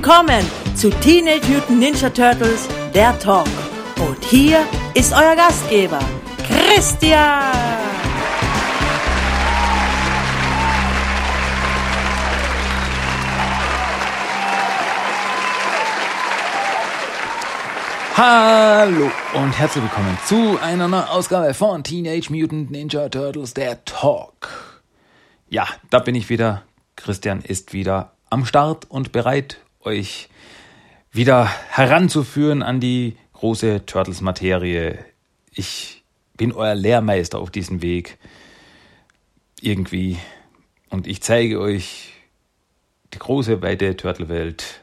Willkommen zu Teenage Mutant Ninja Turtles, der Talk. Und hier ist euer Gastgeber, Christian. Hallo und herzlich willkommen zu einer neuen Ausgabe von Teenage Mutant Ninja Turtles, der Talk. Ja, da bin ich wieder. Christian ist wieder am Start und bereit, euch wieder heranzuführen an die große Turtles-Materie. Ich bin euer Lehrmeister auf diesem Weg. Irgendwie. Und ich zeige euch die große, weite Turtle-Welt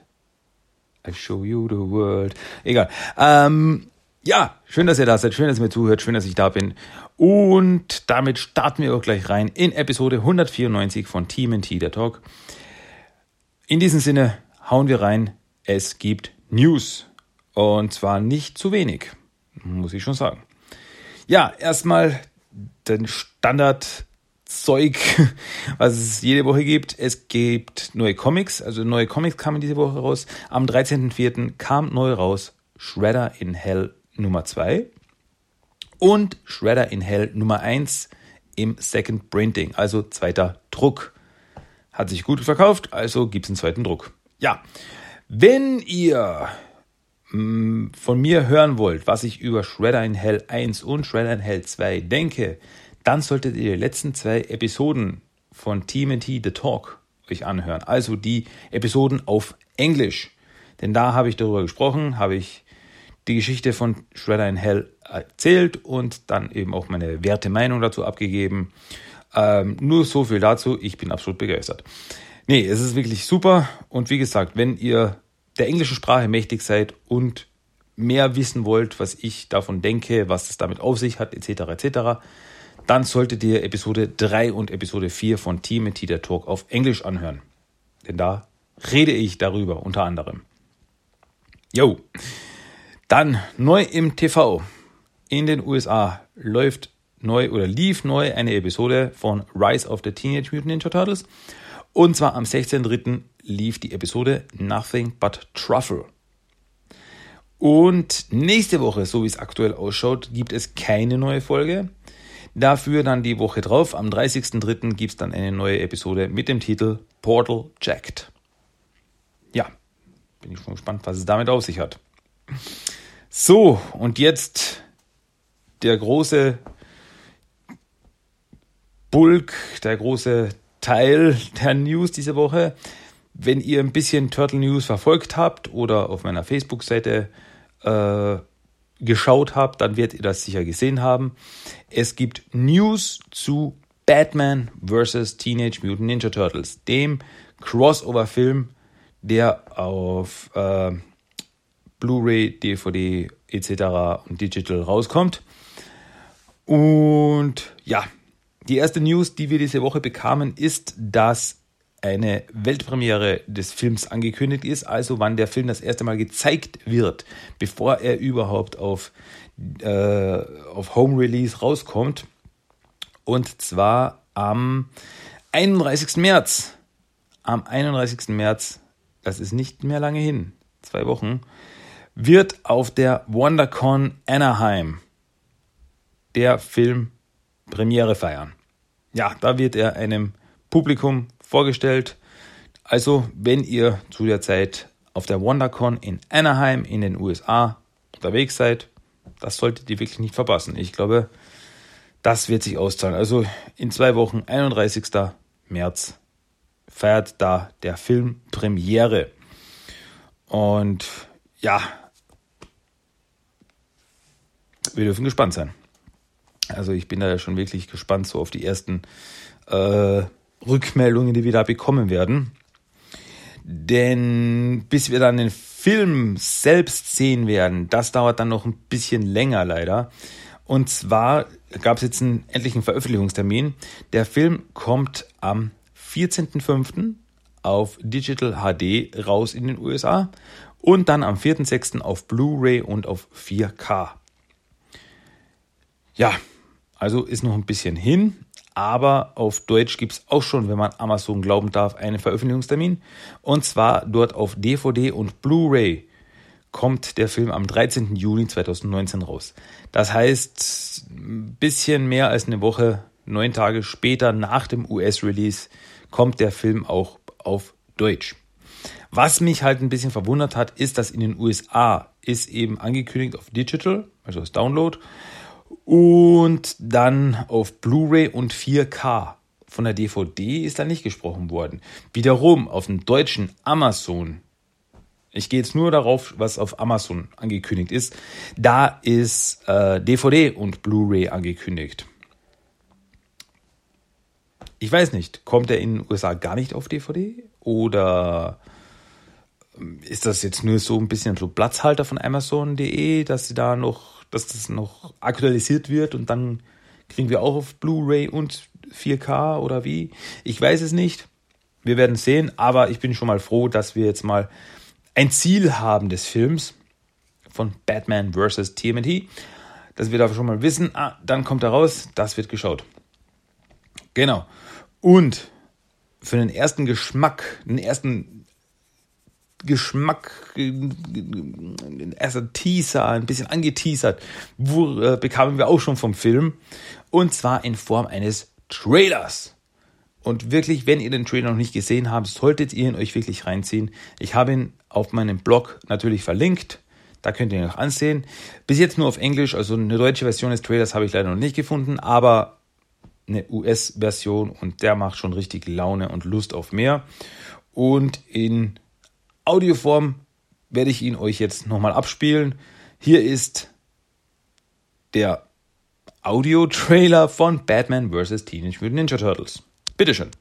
I show you the world. Egal. Ähm, ja, schön, dass ihr da seid. Schön, dass ihr mir zuhört. Schön, dass ich da bin. Und damit starten wir auch gleich rein in Episode 194 von Team T, der Talk. In diesem Sinne hauen wir rein. Es gibt News. Und zwar nicht zu wenig. Muss ich schon sagen. Ja, erstmal den Standard Zeug, was es jede Woche gibt. Es gibt neue Comics, also neue Comics kamen diese Woche raus. Am 13.04. kam neu raus Shredder in Hell Nummer 2 und Shredder in Hell Nummer 1 im Second Printing, also zweiter Druck. Hat sich gut verkauft, also gibt es einen zweiten Druck. Ja, wenn ihr mh, mm, von mir hören wollt, was ich über Shredder in Hell 1 und Shredder in Hell 2 denke, dann solltet ihr die letzten zwei Episoden von TMT The Talk euch anhören. Also die Episoden auf Englisch. Denn da habe ich darüber gesprochen, habe ich die Geschichte von Shredder in Hell erzählt und dann eben auch meine werte Meinung dazu abgegeben. Ähm, nur so viel dazu. Ich bin absolut begeistert. Nee, es ist wirklich super. Und wie gesagt, wenn ihr der englischen Sprache mächtig seid und mehr wissen wollt, was ich davon denke, was es damit auf sich hat, etc., etc., dann solltet ihr Episode 3 und Episode 4 von Team der Talk auf Englisch anhören. Denn da rede ich darüber unter anderem. Jo. Dann neu im TV. In den USA läuft neu oder lief neu eine Episode von Rise of the Teenage Mutant Ninja Turtles. Und zwar am 16.03. lief die Episode Nothing But Truffle. Und nächste Woche, so wie es aktuell ausschaut, gibt es keine neue Folge. Dafür dann die Woche drauf, am 30.03. gibt es dann eine neue Episode mit dem Titel Portal Jacked. Ja, bin ich schon gespannt, was es damit auf sich hat. So, und jetzt der große Bulk, der große Teil der News diese Woche. Wenn ihr ein bisschen Turtle News verfolgt habt oder auf meiner Facebook-Seite äh, geschaut habt, dann werdet ihr das sicher gesehen haben. Es gibt News zu Batman vs. Teenage Mutant Ninja Turtles, dem Crossover-Film, der auf äh, Blu-ray, DVD etc. und Digital rauskommt. Und ja, die erste News, die wir diese Woche bekamen, ist, dass eine Weltpremiere des Films angekündigt ist, also wann der Film das erste Mal gezeigt wird, bevor er überhaupt auf, äh, auf Home Release rauskommt. Und zwar am 31. März. Am 31. März, das ist nicht mehr lange hin, zwei Wochen, wird auf der WonderCon Anaheim der Film Premiere feiern. Ja, da wird er einem Publikum vorgestellt. Also, wenn ihr zu der Zeit auf der WonderCon in Anaheim in den USA unterwegs seid, das solltet ihr wirklich nicht verpassen. Ich glaube, das wird sich auszahlen. Also in zwei Wochen, 31. März, feiert da der Film Premiere. Und ja, wir dürfen gespannt sein. Also ich bin da ja schon wirklich gespannt so auf die ersten äh, Rückmeldungen, die wir da bekommen werden. Denn bis wir dann den Film selbst sehen werden, das dauert dann noch ein bisschen länger leider. Und zwar gab es jetzt einen endlichen Veröffentlichungstermin. Der Film kommt am 14.05. auf Digital HD raus in den USA und dann am 4.06. auf Blu-ray und auf 4K. Ja, also ist noch ein bisschen hin, aber auf Deutsch gibt es auch schon, wenn man Amazon glauben darf, einen Veröffentlichungstermin. Und zwar dort auf DVD und Blu-ray kommt der Film am 13. Juni 2019 raus. Das heißt, ein bisschen mehr als eine Woche, neun Tage später nach dem US-Release kommt der Film auch auf Deutsch. Was mich halt ein bisschen verwundert hat, ist, dass in den USA ist eben angekündigt auf Digital, also als Download, und dann auf Blu-ray und 4K. Von der DVD ist da nicht gesprochen worden. Wiederum auf dem deutschen Amazon. Ich gehe jetzt nur darauf, was auf Amazon angekündigt ist. Da ist äh, DVD und Blu-ray angekündigt. Ich weiß nicht, kommt er in den USA gar nicht auf DVD? Oder ähm, ist das jetzt nur so ein bisschen so Platzhalter von Amazon.de, dass sie da noch dass das noch aktualisiert wird und dann kriegen wir auch auf Blu-ray und 4K oder wie. Ich weiß es nicht. Wir werden sehen, aber ich bin schon mal froh, dass wir jetzt mal ein Ziel haben des Films von Batman vs. TMNT, dass wir da schon mal wissen, ah, dann kommt er raus, das wird geschaut. Genau. Und für den ersten Geschmack, den ersten Geschmack, erster Teaser, ein bisschen angeteasert, wo, äh, bekamen wir auch schon vom Film. Und zwar in Form eines Trailers. Und wirklich, wenn ihr den Trailer noch nicht gesehen habt, solltet ihr ihn euch wirklich reinziehen. Ich habe ihn auf meinem Blog natürlich verlinkt. Da könnt ihr ihn noch ansehen. Bis jetzt nur auf Englisch, also eine deutsche Version des Trailers habe ich leider noch nicht gefunden, aber eine US-Version und der macht schon richtig Laune und Lust auf mehr. Und in Audioform werde ich ihn euch jetzt nochmal abspielen. Hier ist der Audio-Trailer von Batman vs. Teenage Mutant Ninja Turtles. Bitteschön.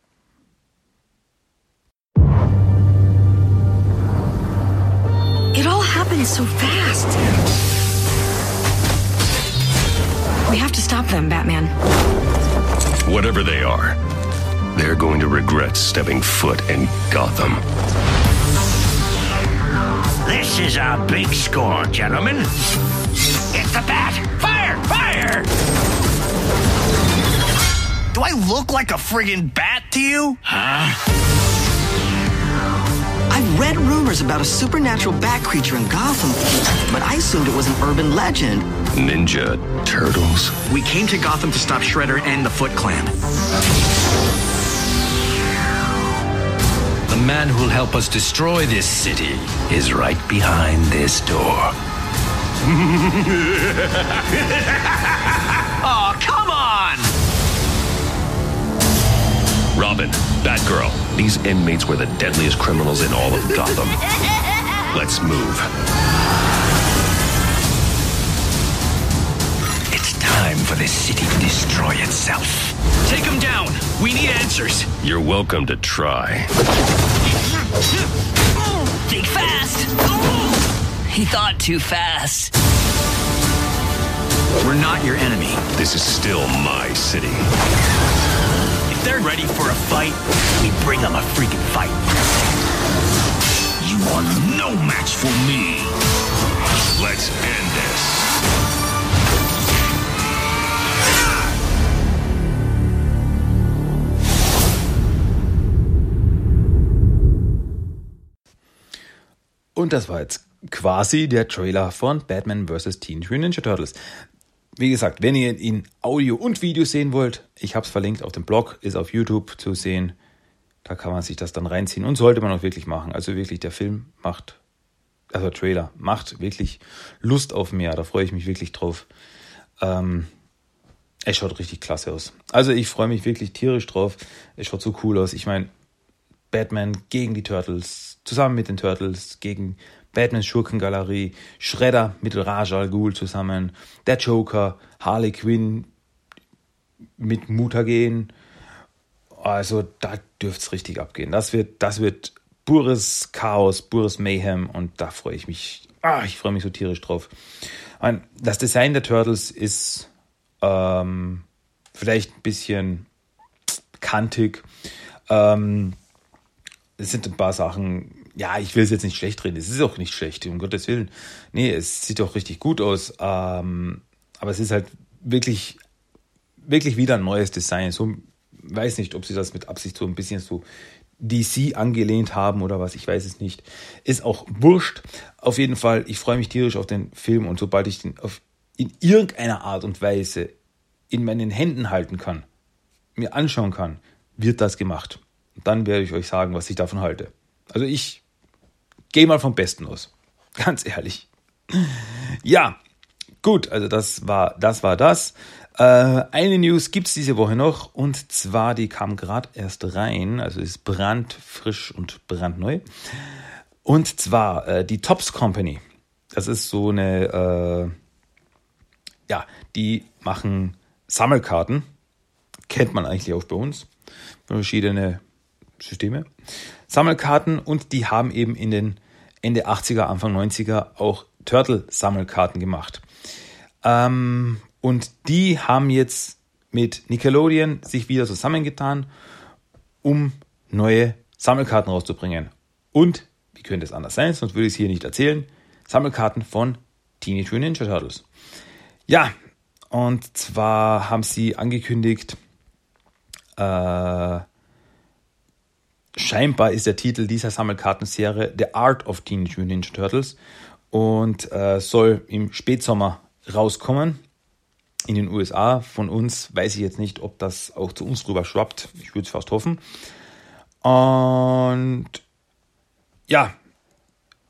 It all happened so fast. We have to stop them, Batman. Whatever they are, they're going to regret stepping foot in Gotham. This is a big score, gentlemen. It's the bat! Fire! Fire! Do I look like a friggin' bat to you? Huh? I've read rumors about a supernatural bat creature in Gotham, but I assumed it was an urban legend. Ninja Turtles? We came to Gotham to stop Shredder and the Foot Clan. Man who'll help us destroy this city is right behind this door. Oh, come on! Robin, Batgirl, these inmates were the deadliest criminals in all of Gotham. Let's move. It's time for this city to destroy itself. Take him down. We need answers. You're welcome to try. Think fast. He thought too fast. We're not your enemy. This is still my city. If they're ready for a fight, we bring them a freaking fight. You are no match for me. Let's end Und das war jetzt quasi der Trailer von Batman vs. Teenage Mutant Ninja Turtles. Wie gesagt, wenn ihr ihn Audio und Video sehen wollt, ich habe es verlinkt auf dem Blog, ist auf YouTube zu sehen. Da kann man sich das dann reinziehen und sollte man auch wirklich machen. Also wirklich, der Film macht, also Trailer macht wirklich Lust auf mehr. Da freue ich mich wirklich drauf. Ähm, es schaut richtig klasse aus. Also ich freue mich wirklich tierisch drauf. Es schaut so cool aus. Ich meine, Batman gegen die Turtles, zusammen mit den Turtles, gegen Batmans Schurkengalerie, Shredder mit Raj Al Ghul zusammen, der Joker, Harley Quinn mit Mutagen. Also da dürfte es richtig abgehen. Das wird, das wird pures Chaos, pures Mayhem und da freue ich mich. Ah, ich freue mich so tierisch drauf. Das Design der Turtles ist ähm, vielleicht ein bisschen kantig. Ähm, es sind ein paar Sachen, ja, ich will es jetzt nicht schlecht reden. Es ist auch nicht schlecht, um Gottes Willen. Nee, es sieht auch richtig gut aus. Ähm, aber es ist halt wirklich wirklich wieder ein neues Design. So, weiß nicht, ob sie das mit Absicht so ein bisschen so DC angelehnt haben oder was, ich weiß es nicht. Ist auch wurscht. Auf jeden Fall, ich freue mich tierisch auf den Film und sobald ich den auf, in irgendeiner Art und Weise in meinen Händen halten kann, mir anschauen kann, wird das gemacht. Dann werde ich euch sagen, was ich davon halte. Also ich gehe mal vom Besten aus. Ganz ehrlich. Ja, gut, also das war das. War das. Äh, eine News gibt es diese Woche noch und zwar, die kam gerade erst rein, also ist brandfrisch und brandneu. Und zwar äh, die Tops Company. Das ist so eine, äh, ja, die machen Sammelkarten. Kennt man eigentlich auch bei uns. Verschiedene Systeme. Sammelkarten und die haben eben in den Ende 80er, Anfang 90er auch Turtle-Sammelkarten gemacht. Ähm, und die haben jetzt mit Nickelodeon sich wieder zusammengetan, um neue Sammelkarten rauszubringen. Und, wie könnte es anders sein, sonst würde ich es hier nicht erzählen, Sammelkarten von Teenage Mutant Ninja Turtles. Ja, und zwar haben sie angekündigt, äh, scheinbar ist der Titel dieser Sammelkartenserie The Art of Teenage Mutant Ninja Turtles und äh, soll im Spätsommer rauskommen in den USA. Von uns weiß ich jetzt nicht, ob das auch zu uns rüber schwappt. Ich würde es fast hoffen. Und ja,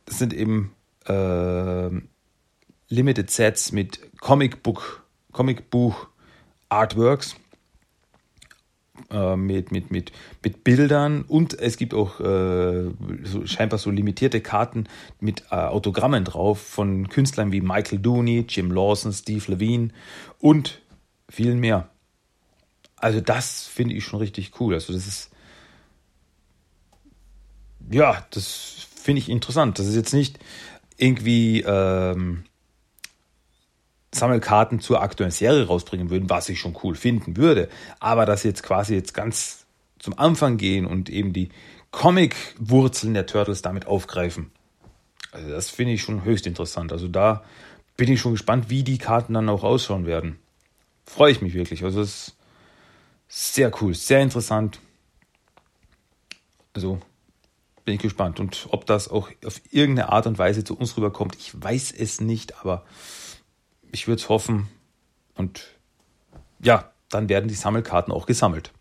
das sind eben äh, Limited Sets mit Comicbook, Comicbuch Artworks äh, mit, mit, mit, mit Bildern und es gibt auch äh, so, scheinbar so limitierte Karten mit äh, Autogrammen drauf von Künstlern wie Michael Dooney, Jim Lawson, Steve Levine und vielen mehr. Also das finde ich schon richtig cool. Also das ist ja, das finde ich interessant. Das ist jetzt nicht irgendwie ähm, Sammelkarten zur aktuellen Serie rausbringen würden, was ich schon cool finden würde. Aber dass jetzt quasi jetzt ganz zum Anfang gehen und eben die Comic-Wurzeln der Turtles damit aufgreifen. Also das finde ich schon höchst interessant. Also da bin ich schon gespannt, wie die Karten dann auch ausschauen werden. Freue ich mich wirklich. Also es ist sehr cool, sehr interessant. Also bin ich gespannt. Und ob das auch auf irgendeine Art und Weise zu uns rüberkommt, ich weiß es nicht, aber ich würde es hoffen. Und ja, dann werden die Sammelkarten auch gesammelt.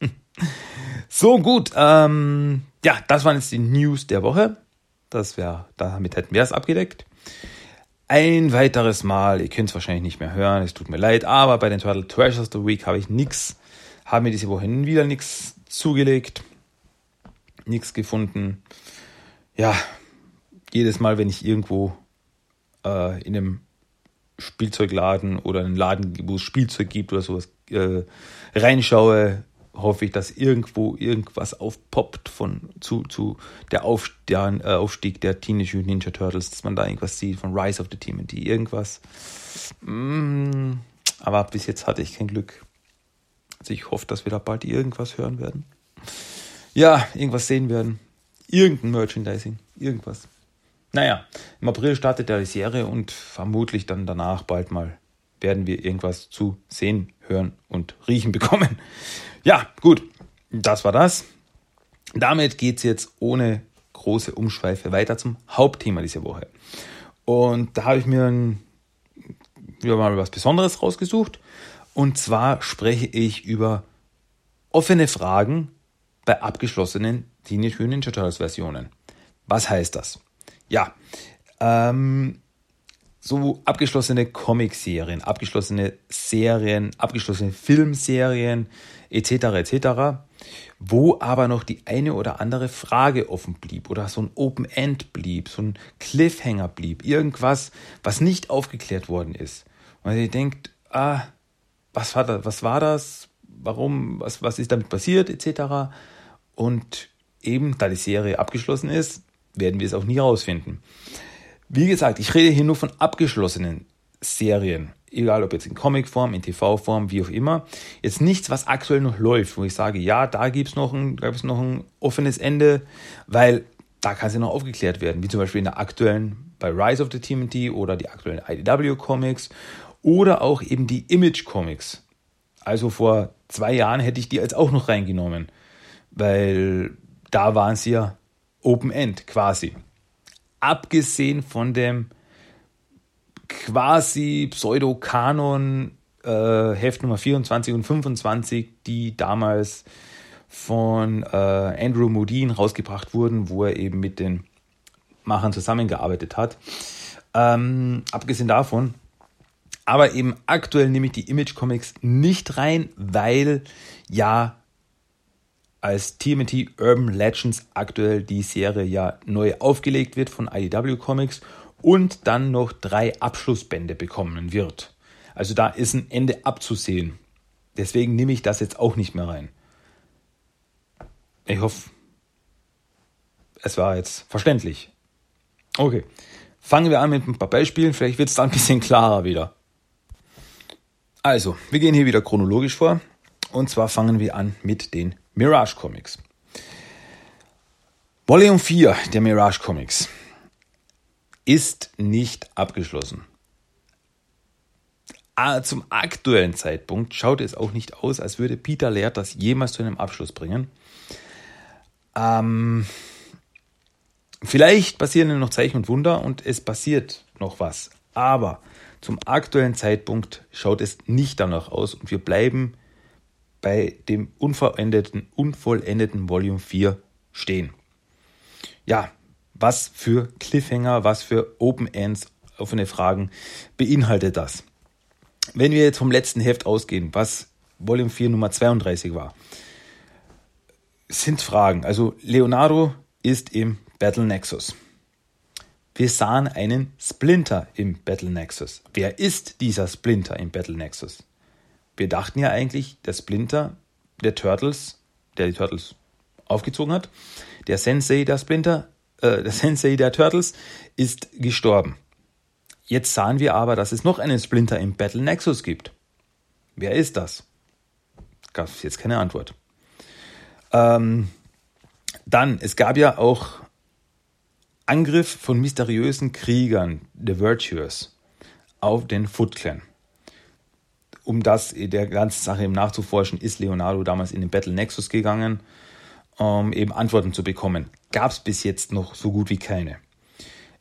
so gut. Ähm, ja, das waren jetzt die News der Woche. Das wäre, damit hätten wir es abgedeckt. Ein weiteres Mal, ihr könnt es wahrscheinlich nicht mehr hören, es tut mir leid, aber bei den Turtle Treasures the Week habe ich nichts, habe mir diese Woche wieder nichts zugelegt, nichts gefunden. Ja, jedes Mal, wenn ich irgendwo äh, in einem Spielzeugladen oder einen Laden, wo es Spielzeug gibt oder sowas, äh, reinschaue, hoffe ich, dass irgendwo irgendwas aufpoppt von zu, zu der, Auf, der äh, Aufstieg der Teenage Mutant Ninja Turtles, dass man da irgendwas sieht von Rise of the TMNT, irgendwas. Mm, aber bis jetzt hatte ich kein Glück. Also ich hoffe, dass wir da bald irgendwas hören werden. Ja, irgendwas sehen werden. Irgendein Merchandising, irgendwas. Naja, im April startet ja die Serie und vermutlich dann danach bald mal werden wir irgendwas zu sehen, hören und riechen bekommen. Ja, gut, das war das. Damit geht es jetzt ohne große Umschweife weiter zum Hauptthema dieser Woche. Und da habe ich mir ein, wieder mal was Besonderes rausgesucht. Und zwar spreche ich über offene Fragen bei abgeschlossenen Teenage Mutant Ninja Turtles Versionen. Was heißt das? Ja, ähm, so abgeschlossene Comicserien, abgeschlossene Serien, abgeschlossene Filmserien etc. etc., wo aber noch die eine oder andere Frage offen blieb oder so ein Open End blieb, so ein Cliffhanger blieb, irgendwas, was nicht aufgeklärt worden ist. Und ihr denkt, ah, was war das, was war das, warum, was, was ist damit passiert etc. Und eben, da die Serie abgeschlossen ist, werden wir es auch nie rausfinden. Wie gesagt, ich rede hier nur von abgeschlossenen Serien, egal ob jetzt in Comicform, in TV-Form, wie auch immer. Jetzt nichts, was aktuell noch läuft, wo ich sage, ja, da gibt es noch, ein, noch ein offenes Ende, weil da kann es ja noch aufgeklärt werden, wie zum Beispiel in der aktuellen bei Rise of the TMT oder die aktuellen IDW Comics oder auch eben die Image Comics. Also vor zwei Jahren hätte ich die jetzt auch noch reingenommen, weil da waren sie ja Open End quasi. Abgesehen von dem quasi Pseudo-Kanon äh, Heft Nummer 24 und 25, die damals von äh, Andrew Modine rausgebracht wurden, wo er eben mit den Machern zusammengearbeitet hat. Ähm, abgesehen davon, aber eben aktuell nehme ich die Image Comics nicht rein, weil ja als TMT Urban Legends aktuell die Serie ja neu aufgelegt wird von IDW Comics und dann noch drei Abschlussbände bekommen wird. Also da ist ein Ende abzusehen. Deswegen nehme ich das jetzt auch nicht mehr rein. Ich hoffe, es war jetzt verständlich. Okay, fangen wir an mit ein paar Beispielen. Vielleicht wird es dann ein bisschen klarer wieder. Also, wir gehen hier wieder chronologisch vor. Und zwar fangen wir an mit den Mirage Comics. Volume 4 der Mirage Comics ist nicht abgeschlossen. Ah, zum aktuellen Zeitpunkt schaut es auch nicht aus, als würde Peter Laird das jemals zu einem Abschluss bringen. Ähm, vielleicht passieren noch Zeichen und Wunder und es passiert noch was. Aber zum aktuellen Zeitpunkt schaut es nicht danach aus und wir bleiben bei dem unvollendeten, unvollendeten Volume 4 stehen. Ja, was für Cliffhanger, was für Open Ends, offene Fragen beinhaltet das? Wenn wir jetzt vom letzten Heft ausgehen, was Volume 4 Nummer 32 war, sind Fragen. Also Leonardo ist im Battle Nexus. Wir sahen einen Splinter im Battle Nexus. Wer ist dieser Splinter im Battle Nexus? Wir dachten ja eigentlich, der Splinter der Turtles, der die Turtles aufgezogen hat, der Sensei der Splinter, äh, der Sensei der Turtles ist gestorben. Jetzt sahen wir aber, dass es noch einen Splinter im Battle Nexus gibt. Wer ist das? Gab es jetzt keine Antwort. Ähm, dann, es gab ja auch Angriff von mysteriösen Kriegern, The Virtuous, auf den Foot Clan. Um das der ganzen Sache eben nachzuforschen, ist Leonardo damals in den Battle Nexus gegangen, um eben Antworten zu bekommen. Gab es bis jetzt noch so gut wie keine.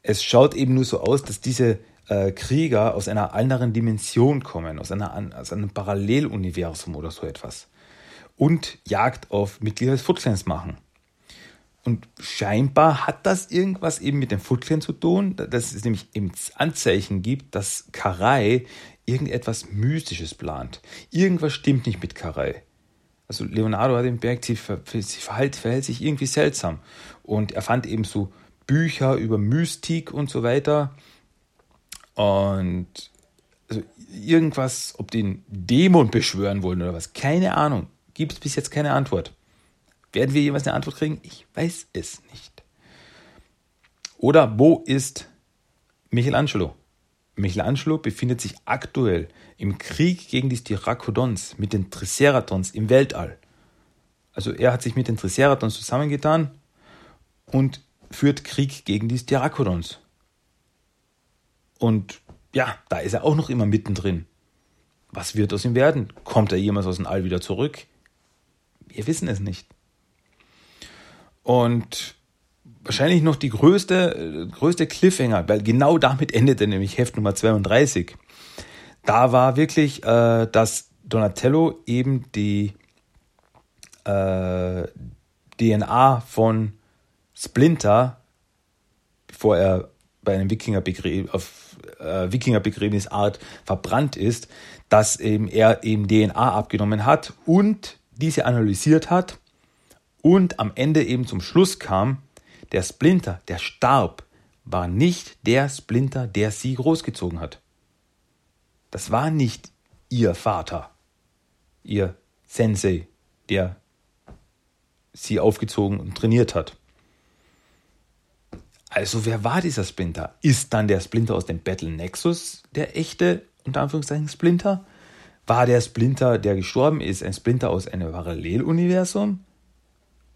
Es schaut eben nur so aus, dass diese äh, Krieger aus einer anderen Dimension kommen, aus, einer, aus einem Paralleluniversum oder so etwas. Und Jagd auf Mitglieder des Foot Clans machen. Und scheinbar hat das irgendwas eben mit dem Foot Clan zu tun, dass es nämlich eben Anzeichen gibt, dass Karai irgendetwas Mystisches plant. Irgendwas stimmt nicht mit Karai. Also Leonardo hat bemerkt, sie, sie verhält, verhält sich irgendwie seltsam. Und er fand eben so Bücher über Mystik und so weiter. Und also irgendwas, ob den Dämon beschwören wollen oder was, keine Ahnung. Gibt es bis jetzt keine Antwort. Werden wir jemals eine Antwort kriegen? Ich weiß es nicht. Oder wo ist Michelangelo? Michelangelo befindet sich aktuell im Krieg gegen die Styrakodons mit den Triceratons im Weltall. Also er hat sich mit den Triceratons zusammengetan und führt Krieg gegen die Styrakodons. Und ja, da ist er auch noch immer mittendrin. Was wird aus ihm werden? Kommt er jemals aus dem All wieder zurück? Wir wissen es nicht. Und wahrscheinlich noch die größte, größte Cliffhanger, weil genau damit endete nämlich Heft Nummer 32. Da war wirklich, äh, dass Donatello eben die äh, DNA von Splinter, bevor er bei einem Wikingerbegräbnis auf äh, Wikingerbegräbnisart verbrannt ist, dass eben er eben DNA abgenommen hat und diese analysiert hat und am Ende eben zum Schluss kam, der Splinter, der starb, war nicht der Splinter, der sie großgezogen hat. Das war nicht ihr Vater, ihr Sensei, der sie aufgezogen und trainiert hat. Also wer war dieser Splinter? Ist dann der Splinter aus dem Battle Nexus der echte, unter Anführungszeichen, Splinter? War der Splinter, der gestorben ist, ein Splinter aus einem Paralleluniversum?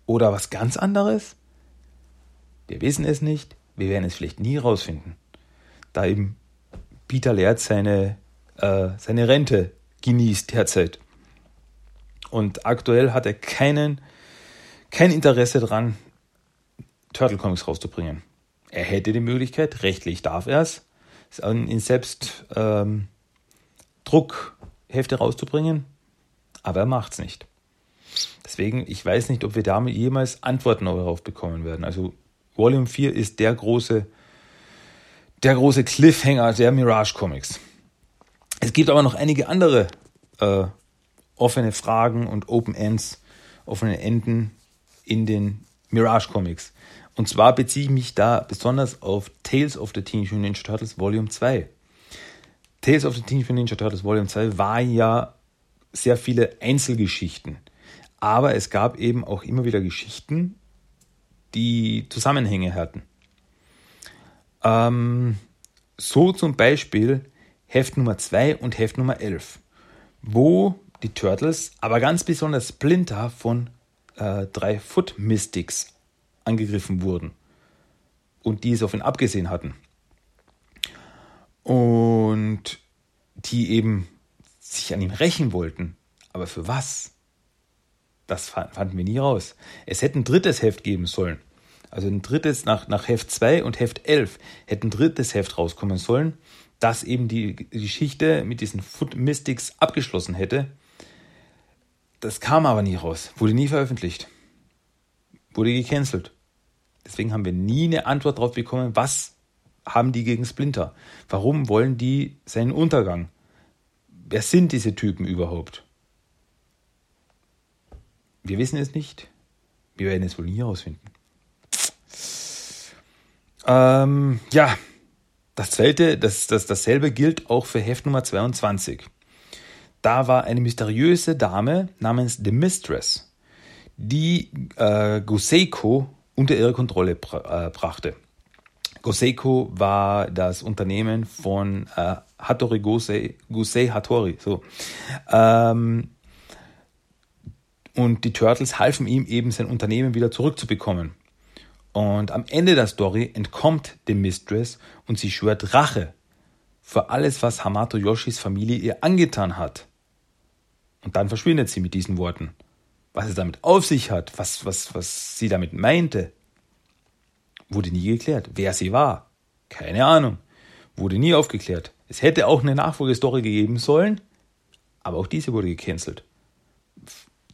Oder was ganz anderes? Wir wissen es nicht, wir werden es vielleicht nie rausfinden. Da eben Peter Laird seine, äh, seine Rente genießt derzeit. Und aktuell hat er keinen, kein Interesse daran, Turtle Comics rauszubringen. Er hätte die Möglichkeit, rechtlich darf er es, in selbst ähm, Druckhefte rauszubringen, aber er macht es nicht. Deswegen, ich weiß nicht, ob wir damit jemals Antworten darauf bekommen werden. Also Volume 4 ist der große, der große Cliffhanger der Mirage Comics. Es gibt aber noch einige andere äh, offene Fragen und Open Ends, offene Enden in den Mirage Comics. Und zwar beziehe ich mich da besonders auf Tales of the Teenage Mutant Ninja Turtles Volume 2. Tales of the Teenage Mutant Ninja Turtles Volume 2 war ja sehr viele Einzelgeschichten. Aber es gab eben auch immer wieder Geschichten, die Zusammenhänge hatten. Ähm, so zum Beispiel Heft Nummer 2 und Heft Nummer 11, wo die Turtles, aber ganz besonders Splinter von äh, drei Foot Mystics angegriffen wurden und die es auf ihn abgesehen hatten. Und die eben sich an ihm rächen wollten. Aber für was? Das fanden wir nie raus. Es hätte ein drittes Heft geben sollen. Also ein drittes nach, nach Heft 2 und Heft 11 hätte ein drittes Heft rauskommen sollen, das eben die Geschichte mit diesen Foot Mystics abgeschlossen hätte. Das kam aber nie raus, wurde nie veröffentlicht, wurde gecancelt. Deswegen haben wir nie eine Antwort darauf bekommen, was haben die gegen Splinter? Warum wollen die seinen Untergang? Wer sind diese Typen überhaupt? Wir wissen es nicht. Wir werden es wohl nie herausfinden. Ähm, ja, das zweite, das, das, dasselbe gilt auch für Heft Nummer 22. Da war eine mysteriöse Dame namens The Mistress, die äh, Goseiko unter ihre Kontrolle bra äh, brachte. Goseiko war das Unternehmen von äh, Hattori Gosei, Gosei Hattori. So. Ähm, und die Turtles halfen ihm eben sein Unternehmen wieder zurückzubekommen. Und am Ende der Story entkommt dem Mistress und sie schwört Rache für alles, was Hamato Yoshis Familie ihr angetan hat. Und dann verschwindet sie mit diesen Worten. Was es damit auf sich hat, was, was, was sie damit meinte, wurde nie geklärt. Wer sie war, keine Ahnung. Wurde nie aufgeklärt. Es hätte auch eine Nachfolgestory gegeben sollen, aber auch diese wurde gecancelt.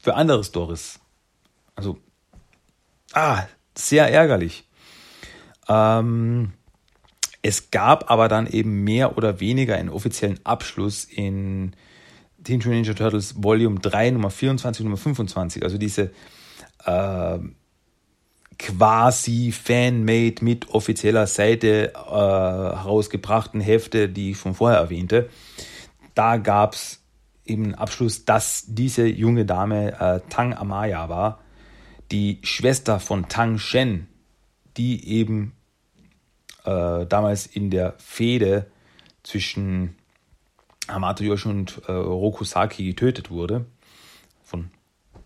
Für andere Stories. Also, ah, sehr ärgerlich. Ähm, es gab aber dann eben mehr oder weniger einen offiziellen Abschluss in Teenage Mutant Ninja Turtles Volume 3, Nummer 24 Nummer 25. Also diese äh, quasi Fanmade mit offizieller Seite äh, herausgebrachten Hefte, die ich schon vorher erwähnte. Da gab es eben Abschluss, dass diese junge Dame äh, Tang Amaya war, die Schwester von Tang Shen, die eben äh, damals in der Fehde zwischen Hamato Yoshi und äh, Rokusaki getötet wurde. Von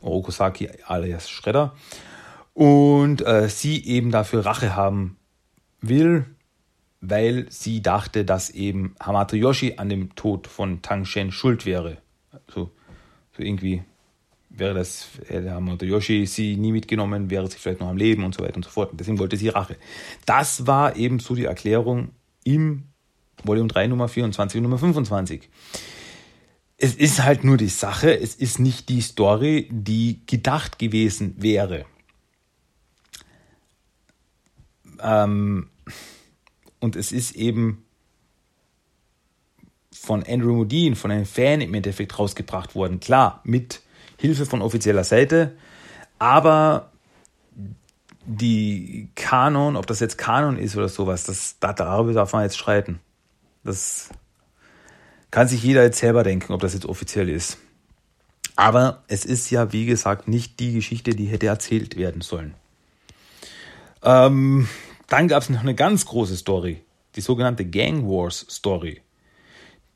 Rokusaki alias Schredder. Und äh, sie eben dafür Rache haben will, weil sie dachte, dass eben Hamato Yoshi an dem Tod von Tang Shen schuld wäre. So, so irgendwie wäre das, hätte Hamato Yoshi sie nie mitgenommen, wäre sie vielleicht noch am Leben und so weiter und so fort. Deswegen wollte sie Rache. Das war eben so die Erklärung im Volume 3 Nummer 24 und Nummer 25. Es ist halt nur die Sache, es ist nicht die Story, die gedacht gewesen wäre. Ähm, und es ist eben von Andrew Modine, von einem Fan im Endeffekt rausgebracht worden. Klar, mit Hilfe von offizieller Seite, aber die Kanon, ob das jetzt Kanon ist oder sowas, das, darüber darf man jetzt streiten. Das kann sich jeder jetzt selber denken, ob das jetzt offiziell ist. Aber es ist ja, wie gesagt, nicht die Geschichte, die hätte erzählt werden sollen. Ähm, dann gab es noch eine ganz große Story, die sogenannte Gang Wars Story,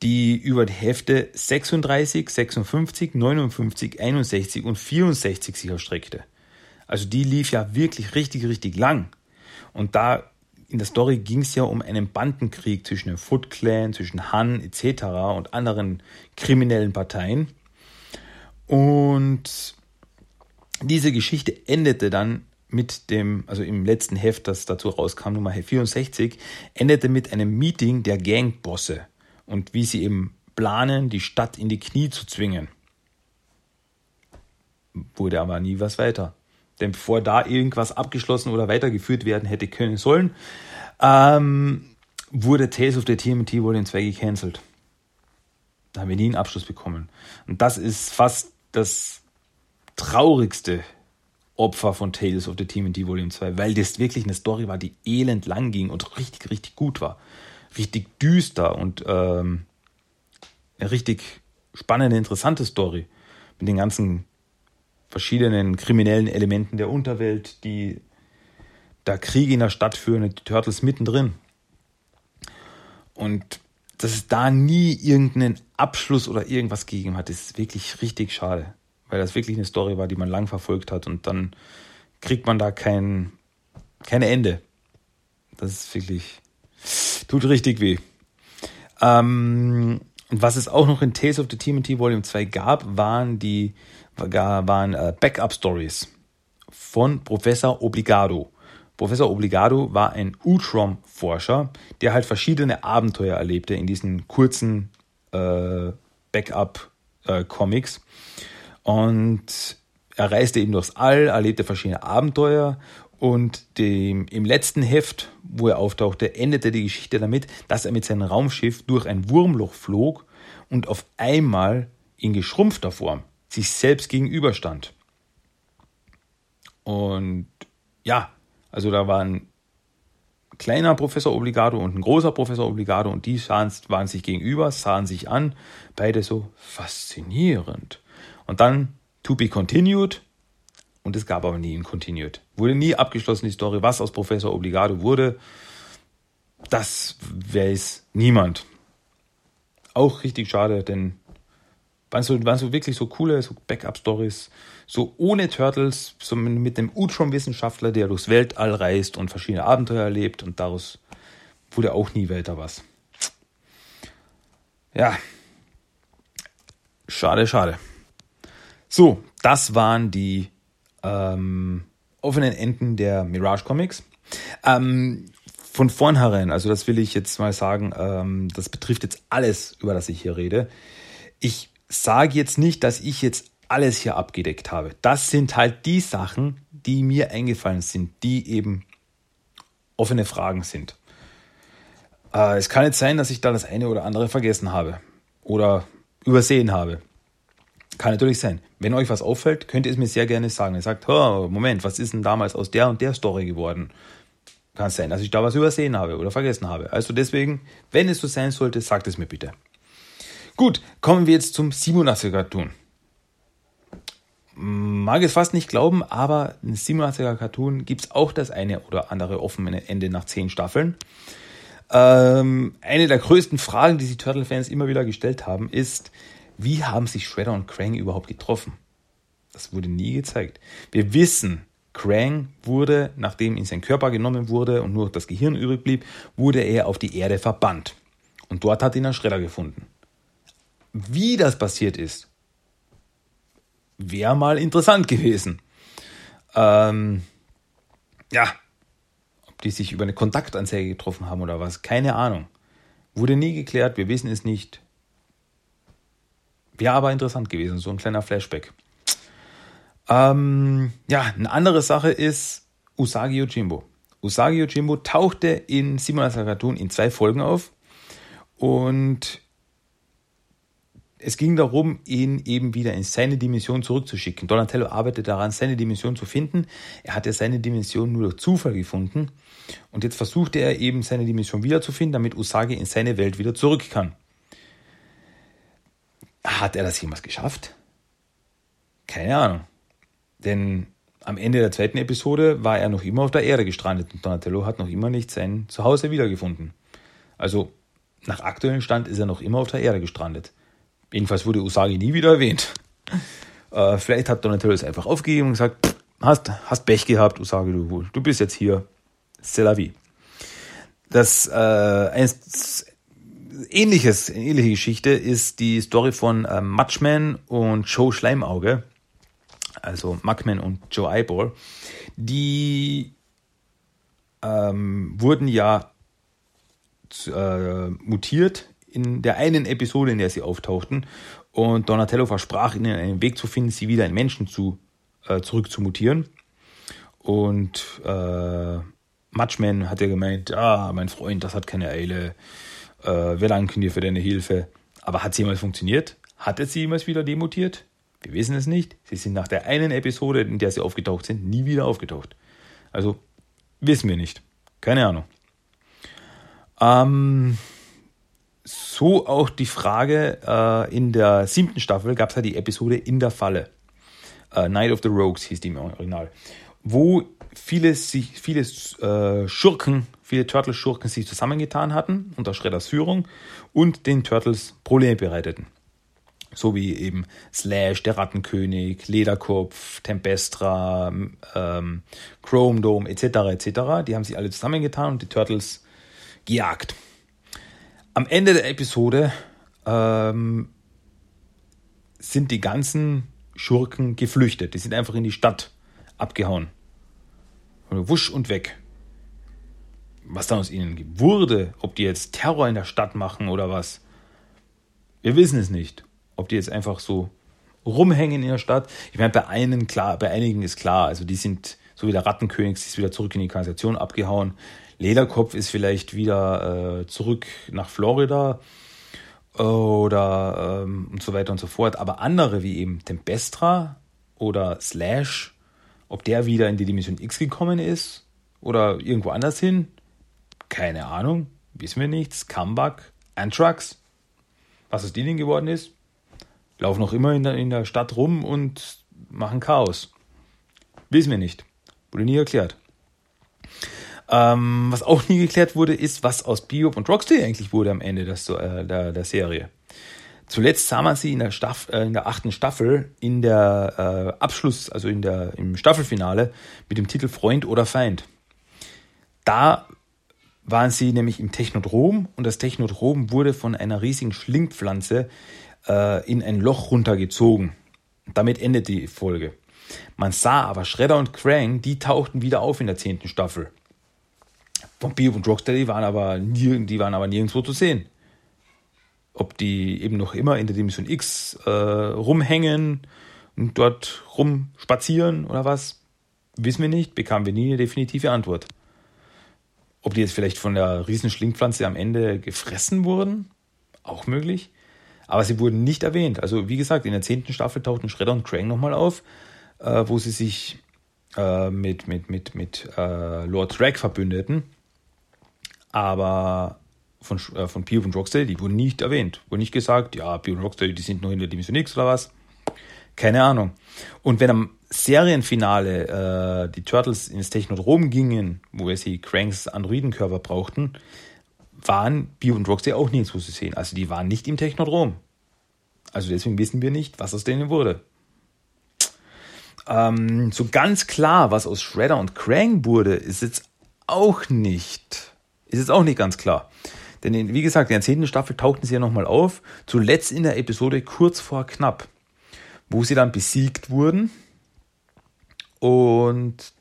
die über die Hefte 36, 56, 59, 61 und 64 sich erstreckte. Also die lief ja wirklich richtig, richtig lang. Und da in der Story ging es ja um einen Bandenkrieg zwischen dem Foot Clan, zwischen Han etc. und anderen kriminellen Parteien. Und diese Geschichte endete dann mit dem, also im letzten Heft, das dazu rauskam, Nummer 64, endete mit einem Meeting der Gangbosse und wie sie eben planen, die Stadt in die Knie zu zwingen. Wurde aber nie was weiter. Denn bevor da irgendwas abgeschlossen oder weitergeführt werden hätte können sollen, ähm, wurde Tales of the TMT Volume 2 gecancelt. Da haben wir nie einen Abschluss bekommen. Und das ist fast das traurigste Opfer von Tales of the TMT Volume 2, weil das wirklich eine Story war, die elend lang ging und richtig, richtig gut war. Richtig düster und ähm, eine richtig spannende, interessante Story mit den ganzen verschiedenen kriminellen Elementen der Unterwelt, die da Kriege in der Stadt führen und die Turtles mittendrin. Und dass es da nie irgendeinen Abschluss oder irgendwas gegeben hat, ist wirklich richtig schade. Weil das wirklich eine Story war, die man lang verfolgt hat und dann kriegt man da kein, kein Ende. Das ist wirklich, tut richtig weh. Ähm, was es auch noch in Tales of the TMT Volume 2 gab, waren die waren äh, Backup-Stories von Professor Obligado. Professor Obligado war ein Utrom-Forscher, der halt verschiedene Abenteuer erlebte in diesen kurzen äh, Backup-Comics. Äh, und er reiste eben durchs All, erlebte verschiedene Abenteuer und dem, im letzten Heft, wo er auftauchte, endete die Geschichte damit, dass er mit seinem Raumschiff durch ein Wurmloch flog und auf einmal in geschrumpfter Form sich selbst gegenüberstand. Und ja, also da war ein kleiner Professor Obligado und ein großer Professor Obligado und die sahen, waren sich gegenüber, sahen sich an, beide so faszinierend. Und dann to be continued und es gab aber nie ein Continued. Wurde nie abgeschlossen die Story, was aus Professor Obligado wurde. Das weiß niemand. Auch richtig schade, denn waren so, waren so wirklich so coole so Backup-Stories, so ohne Turtles, so mit dem Utrom-Wissenschaftler, der durchs Weltall reist und verschiedene Abenteuer erlebt und daraus wurde auch nie weiter was. Ja, schade, schade. So, das waren die ähm, offenen Enden der Mirage Comics. Ähm, von vornherein, also das will ich jetzt mal sagen, ähm, das betrifft jetzt alles, über das ich hier rede. Ich sage jetzt nicht, dass ich jetzt alles hier abgedeckt habe. Das sind halt die Sachen, die mir eingefallen sind, die eben offene Fragen sind. Äh, es kann jetzt sein, dass ich da das eine oder andere vergessen habe oder übersehen habe. Kann natürlich sein. Wenn euch was auffällt, könnt ihr es mir sehr gerne sagen. Ihr sagt, Moment, was ist denn damals aus der und der Story geworden? Kann sein, dass ich da was übersehen habe oder vergessen habe. Also deswegen, wenn es so sein sollte, sagt es mir bitte. Gut, kommen wir jetzt zum 87er Cartoon. Mag es fast nicht glauben, aber ein 87er Cartoon gibt es auch das eine oder andere offene Ende nach zehn Staffeln. Ähm, eine der größten Fragen, die sich Turtle-Fans immer wieder gestellt haben, ist, wie haben sich Shredder und Krang überhaupt getroffen? Das wurde nie gezeigt. Wir wissen, Krang wurde, nachdem ihn sein Körper genommen wurde und nur das Gehirn übrig blieb, wurde er auf die Erde verbannt. Und dort hat ihn ein Shredder gefunden. Wie das passiert ist, wäre mal interessant gewesen. Ähm, ja, ob die sich über eine Kontaktanzeige getroffen haben oder was, keine Ahnung. Wurde nie geklärt, wir wissen es nicht. Wäre aber interessant gewesen, so ein kleiner Flashback. Ähm, ja, eine andere Sache ist Usagi Yojimbo. Usagi Yojimbo tauchte in Simon Cartoon in zwei Folgen auf und es ging darum, ihn eben wieder in seine Dimension zurückzuschicken. Donatello arbeitet daran, seine Dimension zu finden. Er hat ja seine Dimension nur durch Zufall gefunden. Und jetzt versuchte er eben seine Dimension wiederzufinden, damit Usagi in seine Welt wieder zurück kann. Hat er das jemals geschafft? Keine Ahnung. Denn am Ende der zweiten Episode war er noch immer auf der Erde gestrandet und Donatello hat noch immer nicht sein Zuhause wiedergefunden. Also nach aktuellem Stand ist er noch immer auf der Erde gestrandet. Jedenfalls wurde Usagi nie wieder erwähnt. Äh, vielleicht hat Donatello es einfach aufgegeben und gesagt, hast, hast Pech gehabt, Usagi, du, du bist jetzt hier. C'est la vie. Das äh, ähnliches, ähnliche Geschichte ist die Story von äh, Matchman und Joe Schleimauge, also Muckman und Joe Eyeball. Die ähm, wurden ja äh, mutiert in der einen Episode, in der sie auftauchten. Und Donatello versprach ihnen einen Weg zu finden, sie wieder in Menschen zu, äh, zurück zu mutieren. Und äh, Matchman hat ja gemeint, ah, mein Freund, das hat keine Eile. Äh, wir danken dir für deine Hilfe. Aber hat es jemals funktioniert? Hat es sie jemals wieder demutiert? Wir wissen es nicht. Sie sind nach der einen Episode, in der sie aufgetaucht sind, nie wieder aufgetaucht. Also wissen wir nicht. Keine Ahnung. Ähm, so auch die Frage, äh, in der siebten Staffel gab es ja die Episode In der Falle. Äh, Night of the Rogues hieß die im Original. Wo viele, viele äh, Schurken, viele Turtle-Schurken sich zusammengetan hatten unter Shredders Führung und den Turtles Probleme bereiteten. So wie eben Slash, der Rattenkönig, Lederkopf, Tempestra, ähm, Chrome Dome etc. etc. Die haben sich alle zusammengetan und die Turtles gejagt. Am Ende der Episode ähm, sind die ganzen Schurken geflüchtet. Die sind einfach in die Stadt abgehauen. Wusch und weg. Was dann aus ihnen wurde, ob die jetzt Terror in der Stadt machen oder was, wir wissen es nicht. Ob die jetzt einfach so rumhängen in der Stadt. Ich meine, bei einen klar, bei einigen ist klar, also die sind, so wie der Rattenkönig, sie ist wieder zurück in die Kanalisation abgehauen. Lederkopf ist vielleicht wieder äh, zurück nach Florida oder ähm, und so weiter und so fort. Aber andere wie eben Tempestra oder Slash, ob der wieder in die Dimension X gekommen ist oder irgendwo anders hin, keine Ahnung, wissen wir nicht. Scumbag, Antrax, was aus denen geworden ist, laufen noch immer in der, in der Stadt rum und machen Chaos. Wissen wir nicht. Wurde nie erklärt. Ähm, was auch nie geklärt wurde, ist, was aus Bebop und Rocksteady eigentlich wurde am Ende des, der, der Serie. Zuletzt sah man sie in der, Staff, äh, in der achten Staffel in der äh, Abschluss, also in der, im Staffelfinale mit dem Titel Freund oder Feind. Da waren sie nämlich im Technodrom und das Technodrom wurde von einer riesigen Schlingpflanze äh, in ein Loch runtergezogen. Damit endet die Folge. Man sah aber Shredder und Krang, die tauchten wieder auf in der zehnten Staffel. Bio und Rocksteady waren aber, die waren aber nirgendwo zu sehen. Ob die eben noch immer in der Dimension X äh, rumhängen und dort rumspazieren oder was, wissen wir nicht, bekamen wir nie eine definitive Antwort. Ob die jetzt vielleicht von der Riesenschlingpflanze am Ende gefressen wurden, auch möglich. Aber sie wurden nicht erwähnt. Also wie gesagt, in der zehnten Staffel tauchten Shredder und Krang nochmal auf, äh, wo sie sich äh, mit, mit, mit, mit äh, Lord Drag verbündeten aber von, äh, von Pio und Rocksteady, die wurden nicht erwähnt. Wurde nicht gesagt, ja, Pio und Rocksteady, die sind noch in der Dimension X oder was. Keine Ahnung. Und wenn am Serienfinale äh, die Turtles ins Technodrom gingen, wo sie Cranks Androidenkörper brauchten, waren Bio und Rocksteady auch nirgendwo zu sehen. Also die waren nicht im Technodrom. Also deswegen wissen wir nicht, was aus denen wurde. Ähm, so ganz klar, was aus Shredder und Krang wurde, ist jetzt auch nicht. Ist jetzt auch nicht ganz klar. Denn in, wie gesagt, in der zehnten Staffel tauchten sie ja nochmal auf. Zuletzt in der Episode kurz vor knapp, wo sie dann besiegt wurden. Und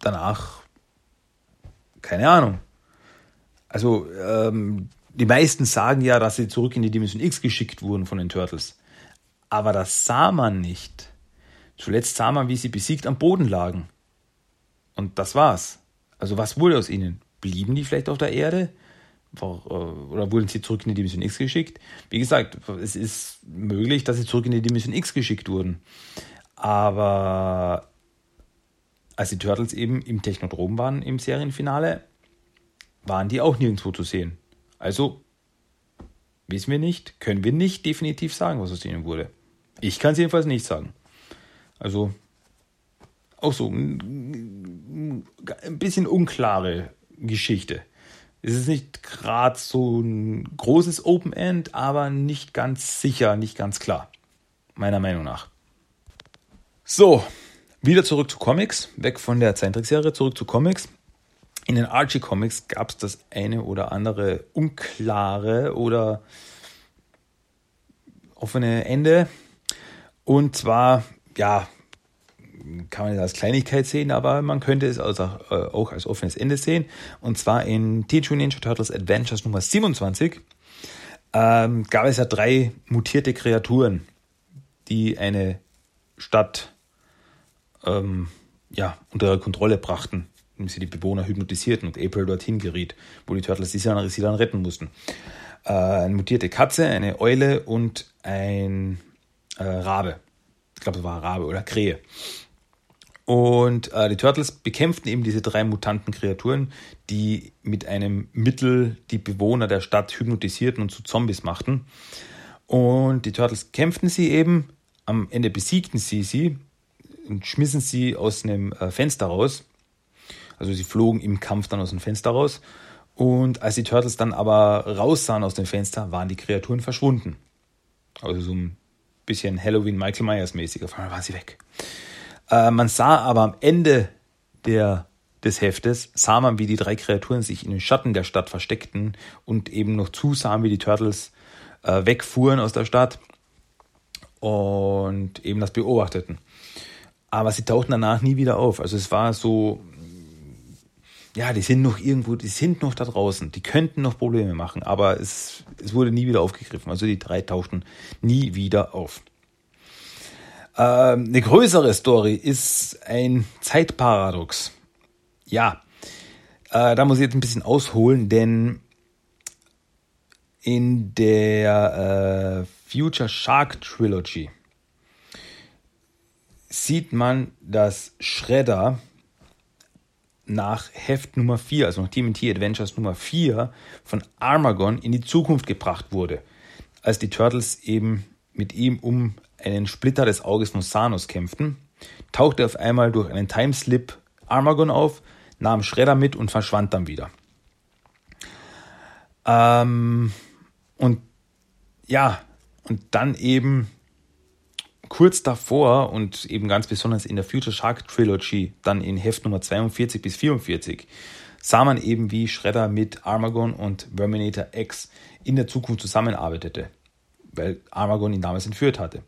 danach, keine Ahnung. Also, ähm, die meisten sagen ja, dass sie zurück in die Dimension X geschickt wurden von den Turtles. Aber das sah man nicht. Zuletzt sah man, wie sie besiegt am Boden lagen. Und das war's. Also was wurde aus ihnen? blieben die vielleicht auf der Erde? Äh, oder wurden sie zurück in die Dimension X geschickt? Wie gesagt, es ist möglich, dass sie zurück in die Dimension X geschickt wurden. Aber als die Turtles eben im Technodrom waren im Serienfinale, waren die auch nirgendwo zu sehen. Also wissen wir nicht, können wir nicht definitiv sagen, was aus ihnen wurde. Ich kann es jedenfalls nicht sagen. Also auch so ein bisschen unklare Geschichte. Es ist nicht gerade so ein großes Open End, aber nicht ganz sicher, nicht ganz klar. Meiner Meinung nach. So, wieder zurück zu Comics. Weg von der Zeichentrickserie, zurück zu Comics. In den Archie Comics gab es das eine oder andere unklare oder offene Ende. Und zwar, ja, kann man das als Kleinigkeit sehen, aber man könnte es also auch als offenes Ende sehen. Und zwar in Teenage Ninja Turtles Adventures Nummer 27 ähm, gab es ja drei mutierte Kreaturen, die eine Stadt ähm, ja, unter Kontrolle brachten, indem sie die Bewohner hypnotisierten und April dorthin geriet, wo die Turtles sie dann, retten mussten. Äh, eine mutierte Katze, eine Eule und ein äh, Rabe. Ich glaube, es war Rabe oder Krähe. Und äh, die Turtles bekämpften eben diese drei mutanten Kreaturen, die mit einem Mittel die Bewohner der Stadt hypnotisierten und zu Zombies machten. Und die Turtles kämpften sie eben, am Ende besiegten sie sie und schmissen sie aus einem äh, Fenster raus. Also sie flogen im Kampf dann aus dem Fenster raus. Und als die Turtles dann aber raussahen aus dem Fenster, waren die Kreaturen verschwunden. Also so ein bisschen Halloween Michael Myers mäßig. Auf einmal waren sie weg. Äh, man sah aber am Ende der, des Heftes, sah man, wie die drei Kreaturen sich in den Schatten der Stadt versteckten und eben noch zusahen, wie die Turtles äh, wegfuhren aus der Stadt und eben das beobachteten. Aber sie tauchten danach nie wieder auf. Also es war so, ja, die sind noch irgendwo, die sind noch da draußen, die könnten noch Probleme machen, aber es, es wurde nie wieder aufgegriffen. Also die drei tauchten nie wieder auf. Ähm, eine größere Story ist ein Zeitparadox. Ja, äh, da muss ich jetzt ein bisschen ausholen, denn in der äh, Future Shark Trilogy sieht man, dass Shredder nach Heft Nummer 4, also nach TMT Adventures Nummer 4 von Armagon in die Zukunft gebracht wurde, als die Turtles eben mit ihm um einen Splitter des Auges von Thanos kämpften, tauchte auf einmal durch einen Timeslip Armagon auf, nahm Shredder mit und verschwand dann wieder. Ähm, und ja, und dann eben kurz davor und eben ganz besonders in der Future Shark Trilogy, dann in Heft Nummer 42 bis 44, sah man eben, wie Shredder mit Armagon und Terminator X in der Zukunft zusammenarbeitete, weil Armagon ihn damals entführt hatte.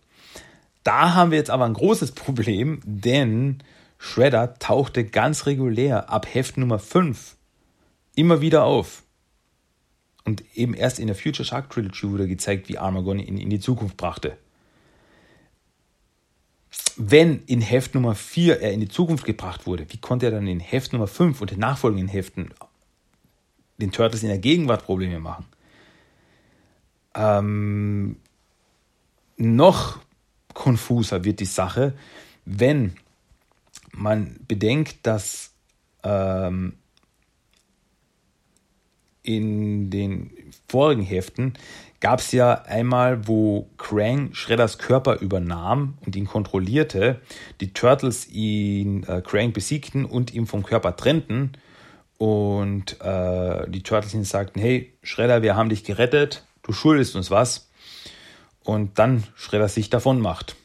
Da haben wir jetzt aber ein großes Problem, denn Shredder tauchte ganz regulär ab Heft Nummer 5 immer wieder auf. Und eben erst in der Future Shark Trilogy wurde gezeigt, wie Armagon ihn in die Zukunft brachte. Wenn in Heft Nummer 4 er in die Zukunft gebracht wurde, wie konnte er dann in Heft Nummer 5 und den nachfolgenden Heften den Turtles in der Gegenwart Probleme machen? Ähm, noch konfuser wird die Sache, wenn man bedenkt, dass ähm, in den vorigen Heften gab es ja einmal, wo Krang Shredders Körper übernahm und ihn kontrollierte, die Turtles ihn, äh, Krang besiegten und ihn vom Körper trennten. Und äh, die Turtles ihn sagten, hey Shredder, wir haben dich gerettet, du schuldest uns was. Und dann Schredder sich davon macht.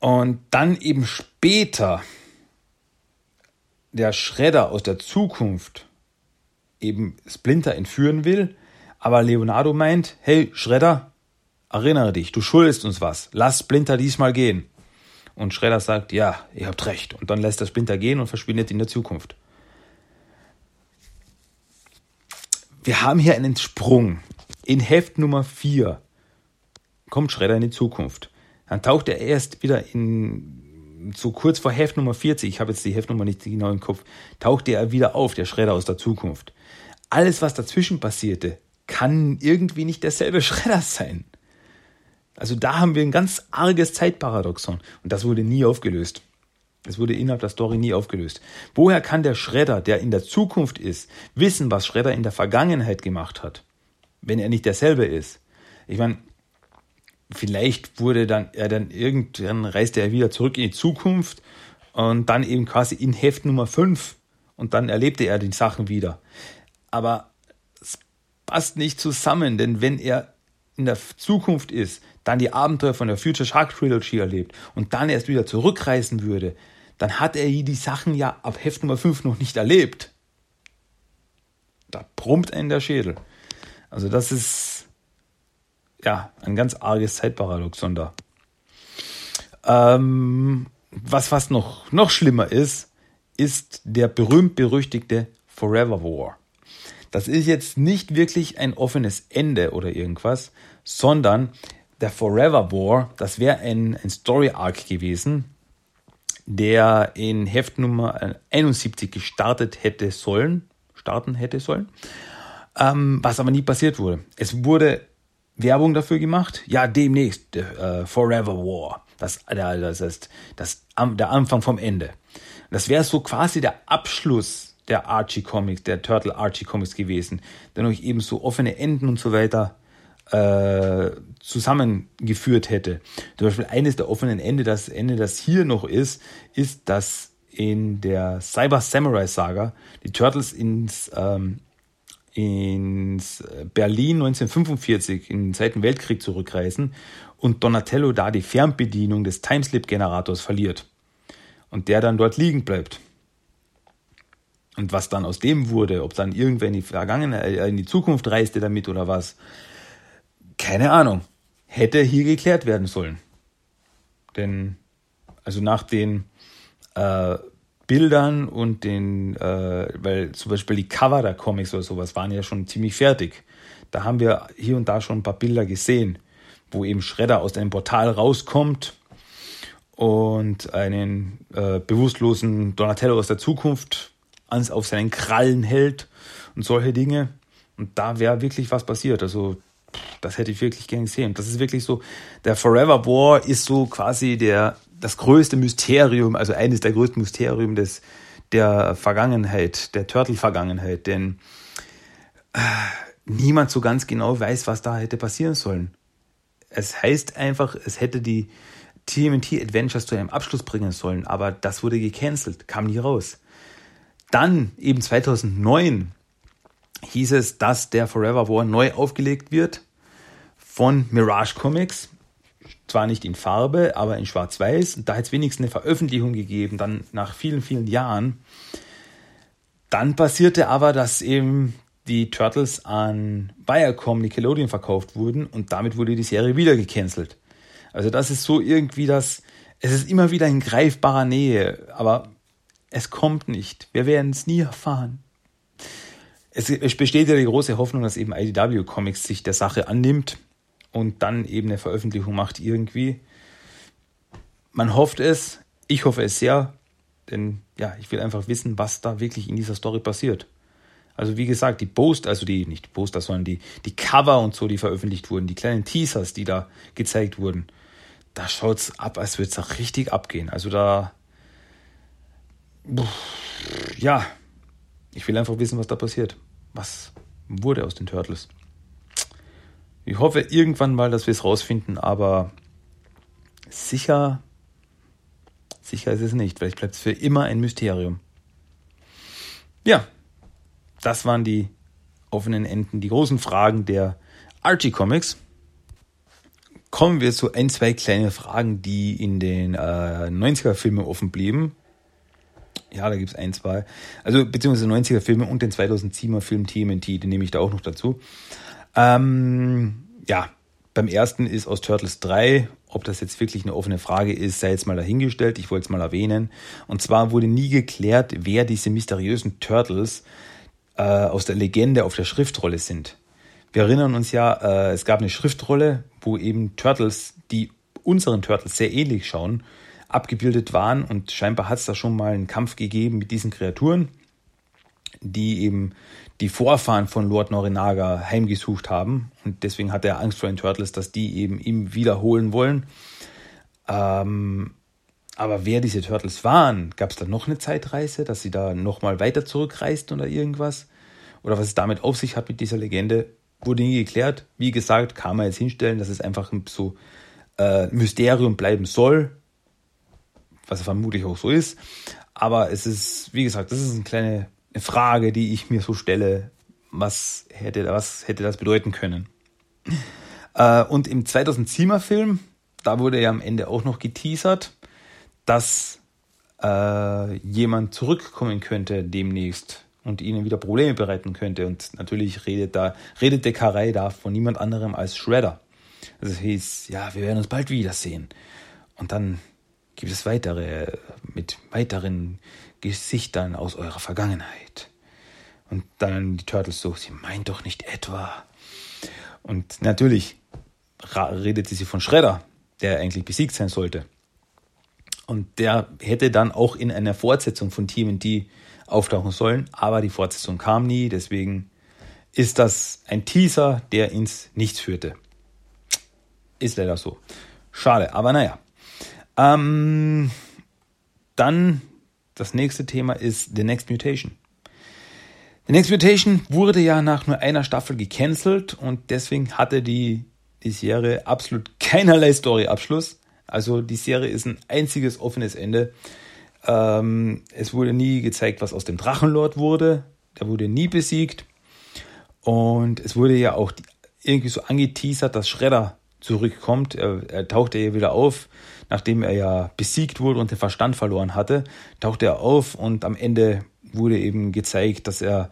Und dann eben später der Schredder aus der Zukunft eben Splinter entführen will, aber Leonardo meint, hey Schredder, erinnere dich, du schuldest uns was, lass Splinter diesmal gehen. Und Schredder sagt, ja, ihr habt recht. Und dann lässt er Splinter gehen und verschwindet in der Zukunft. Wir haben hier einen Sprung in Heft Nummer 4 kommt Schredder in die Zukunft. Dann taucht er erst wieder in, so kurz vor Heft Nummer 40, ich habe jetzt die Heftnummer nicht genau im Kopf, tauchte er wieder auf, der Schredder aus der Zukunft. Alles, was dazwischen passierte, kann irgendwie nicht derselbe Schredder sein. Also da haben wir ein ganz arges Zeitparadoxon und das wurde nie aufgelöst. Es wurde innerhalb der Story nie aufgelöst. Woher kann der Schredder, der in der Zukunft ist, wissen, was Schredder in der Vergangenheit gemacht hat? wenn er nicht derselbe ist. Ich meine, vielleicht wurde dann er dann irgendwann reiste er wieder zurück in die Zukunft und dann eben quasi in Heft Nummer 5 und dann erlebte er die Sachen wieder. Aber passt nicht zusammen, denn wenn er in der Zukunft ist, dann die Abenteuer von der Future Shark Trilogy erlebt und dann erst wieder zurückreisen würde, dann hat er die Sachen ja ab Heft Nummer 5 noch nicht erlebt. Da brummt einen der Schädel. Also das ist ja ein ganz arges Zeitparadoxon da. Ähm, was fast noch, noch schlimmer ist, ist der berühmt-berüchtigte Forever War. Das ist jetzt nicht wirklich ein offenes Ende oder irgendwas, sondern der Forever War, das wäre ein, ein Story Arc gewesen, der in Heft Nummer 71 gestartet hätte sollen, starten hätte sollen, ähm, was aber nie passiert wurde. Es wurde Werbung dafür gemacht, ja, demnächst äh, Forever War. Das, das ist das, der Anfang vom Ende. Das wäre so quasi der Abschluss der Archie Comics, der Turtle Archie Comics gewesen, der euch eben so offene Enden und so weiter äh, zusammengeführt hätte. Zum Beispiel eines der offenen Ende, das Ende, das hier noch ist, ist, dass in der Cyber Samurai Saga die Turtles ins, ähm, ins Berlin 1945 in den Zweiten Weltkrieg zurückreisen und Donatello da die Fernbedienung des Timeslip-Generators verliert und der dann dort liegen bleibt. Und was dann aus dem wurde, ob dann irgendwer in die Vergangenheit, äh, in die Zukunft reiste damit oder was, keine Ahnung. Hätte hier geklärt werden sollen. Denn, also nach den äh, Bildern und den, äh, weil zum Beispiel die Cover der Comics oder sowas waren ja schon ziemlich fertig. Da haben wir hier und da schon ein paar Bilder gesehen, wo eben Schredder aus einem Portal rauskommt und einen äh, bewusstlosen Donatello aus der Zukunft ans auf seinen Krallen hält und solche Dinge. Und da wäre wirklich was passiert. Also das hätte ich wirklich gern gesehen. Das ist wirklich so, der Forever War ist so quasi der, das größte Mysterium, also eines der größten Mysterien des, der Vergangenheit, der Turtle-Vergangenheit, denn äh, niemand so ganz genau weiß, was da hätte passieren sollen. Es heißt einfach, es hätte die TMT Adventures zu einem Abschluss bringen sollen, aber das wurde gecancelt, kam nie raus. Dann eben 2009 hieß es, dass der Forever War neu aufgelegt wird von Mirage Comics. Zwar nicht in Farbe, aber in Schwarz-Weiß. Da hat es wenigstens eine Veröffentlichung gegeben, dann nach vielen, vielen Jahren. Dann passierte aber, dass eben die Turtles an Viacom Nickelodeon verkauft wurden und damit wurde die Serie wieder gecancelt. Also das ist so irgendwie das, es ist immer wieder in greifbarer Nähe, aber es kommt nicht. Wir werden es nie erfahren. Es, es besteht ja die große Hoffnung, dass eben IDW Comics sich der Sache annimmt und dann eben eine Veröffentlichung macht irgendwie. Man hofft es, ich hoffe es sehr, denn ja, ich will einfach wissen, was da wirklich in dieser Story passiert. Also wie gesagt, die Post, also die, nicht die Poster, sondern die, die Cover und so, die veröffentlicht wurden, die kleinen Teasers, die da gezeigt wurden, da schaut es ab, als würde es da richtig abgehen. Also da, ja, ich will einfach wissen, was da passiert. Was wurde aus den Turtles? Ich hoffe irgendwann mal, dass wir es rausfinden, aber sicher, sicher ist es nicht. Vielleicht bleibt es für immer ein Mysterium. Ja, das waren die offenen Enden, die großen Fragen der Archie Comics. Kommen wir zu ein, zwei kleine Fragen, die in den äh, 90er-Filmen offen blieben. Ja, da gibt es ein, zwei. Also, beziehungsweise 90er-Filme und den 2007er Film TMNT, den nehme ich da auch noch dazu. Ähm, ja, beim ersten ist aus Turtles 3, ob das jetzt wirklich eine offene Frage ist, sei jetzt mal dahingestellt. Ich wollte es mal erwähnen. Und zwar wurde nie geklärt, wer diese mysteriösen Turtles äh, aus der Legende auf der Schriftrolle sind. Wir erinnern uns ja, äh, es gab eine Schriftrolle, wo eben Turtles, die unseren Turtles sehr ähnlich schauen, abgebildet waren. Und scheinbar hat es da schon mal einen Kampf gegeben mit diesen Kreaturen, die eben die Vorfahren von Lord Norinaga heimgesucht haben. Und deswegen hat er Angst vor den Turtles, dass die eben ihm wiederholen wollen. Ähm, aber wer diese Turtles waren, gab es da noch eine Zeitreise, dass sie da nochmal weiter zurückreisten oder irgendwas? Oder was es damit auf sich hat mit dieser Legende, wurde nie geklärt. Wie gesagt, kann man jetzt hinstellen, dass es einfach so äh, Mysterium bleiben soll, was vermutlich auch so ist. Aber es ist, wie gesagt, das ist eine kleine Frage, die ich mir so stelle. Was hätte, was hätte das bedeuten können? Äh, und im 2007er Film, da wurde ja am Ende auch noch geteasert, dass äh, jemand zurückkommen könnte demnächst und ihnen wieder Probleme bereiten könnte. Und natürlich redet da, redet der Karei da von niemand anderem als Shredder. Also es hieß, ja, wir werden uns bald wiedersehen. Und dann gibt es weitere, mit weiteren Gesichtern aus eurer Vergangenheit. Und dann die Turtles so, sie meint doch nicht etwa. Und natürlich redete sie von Shredder, der eigentlich besiegt sein sollte. Und der hätte dann auch in einer Fortsetzung von TMNT auftauchen sollen, aber die Fortsetzung kam nie, deswegen ist das ein Teaser, der ins Nichts führte. Ist leider so. Schade, aber naja. Ähm, dann das nächste Thema ist The Next Mutation. The Next Mutation wurde ja nach nur einer Staffel gecancelt und deswegen hatte die, die Serie absolut keinerlei Story-Abschluss. Also die Serie ist ein einziges offenes Ende. Ähm, es wurde nie gezeigt, was aus dem Drachenlord wurde. Der wurde nie besiegt. Und es wurde ja auch irgendwie so angeteasert, dass Shredder zurückkommt. Er, er tauchte ja wieder auf, nachdem er ja besiegt wurde und den Verstand verloren hatte. Tauchte er auf und am Ende wurde eben gezeigt, dass er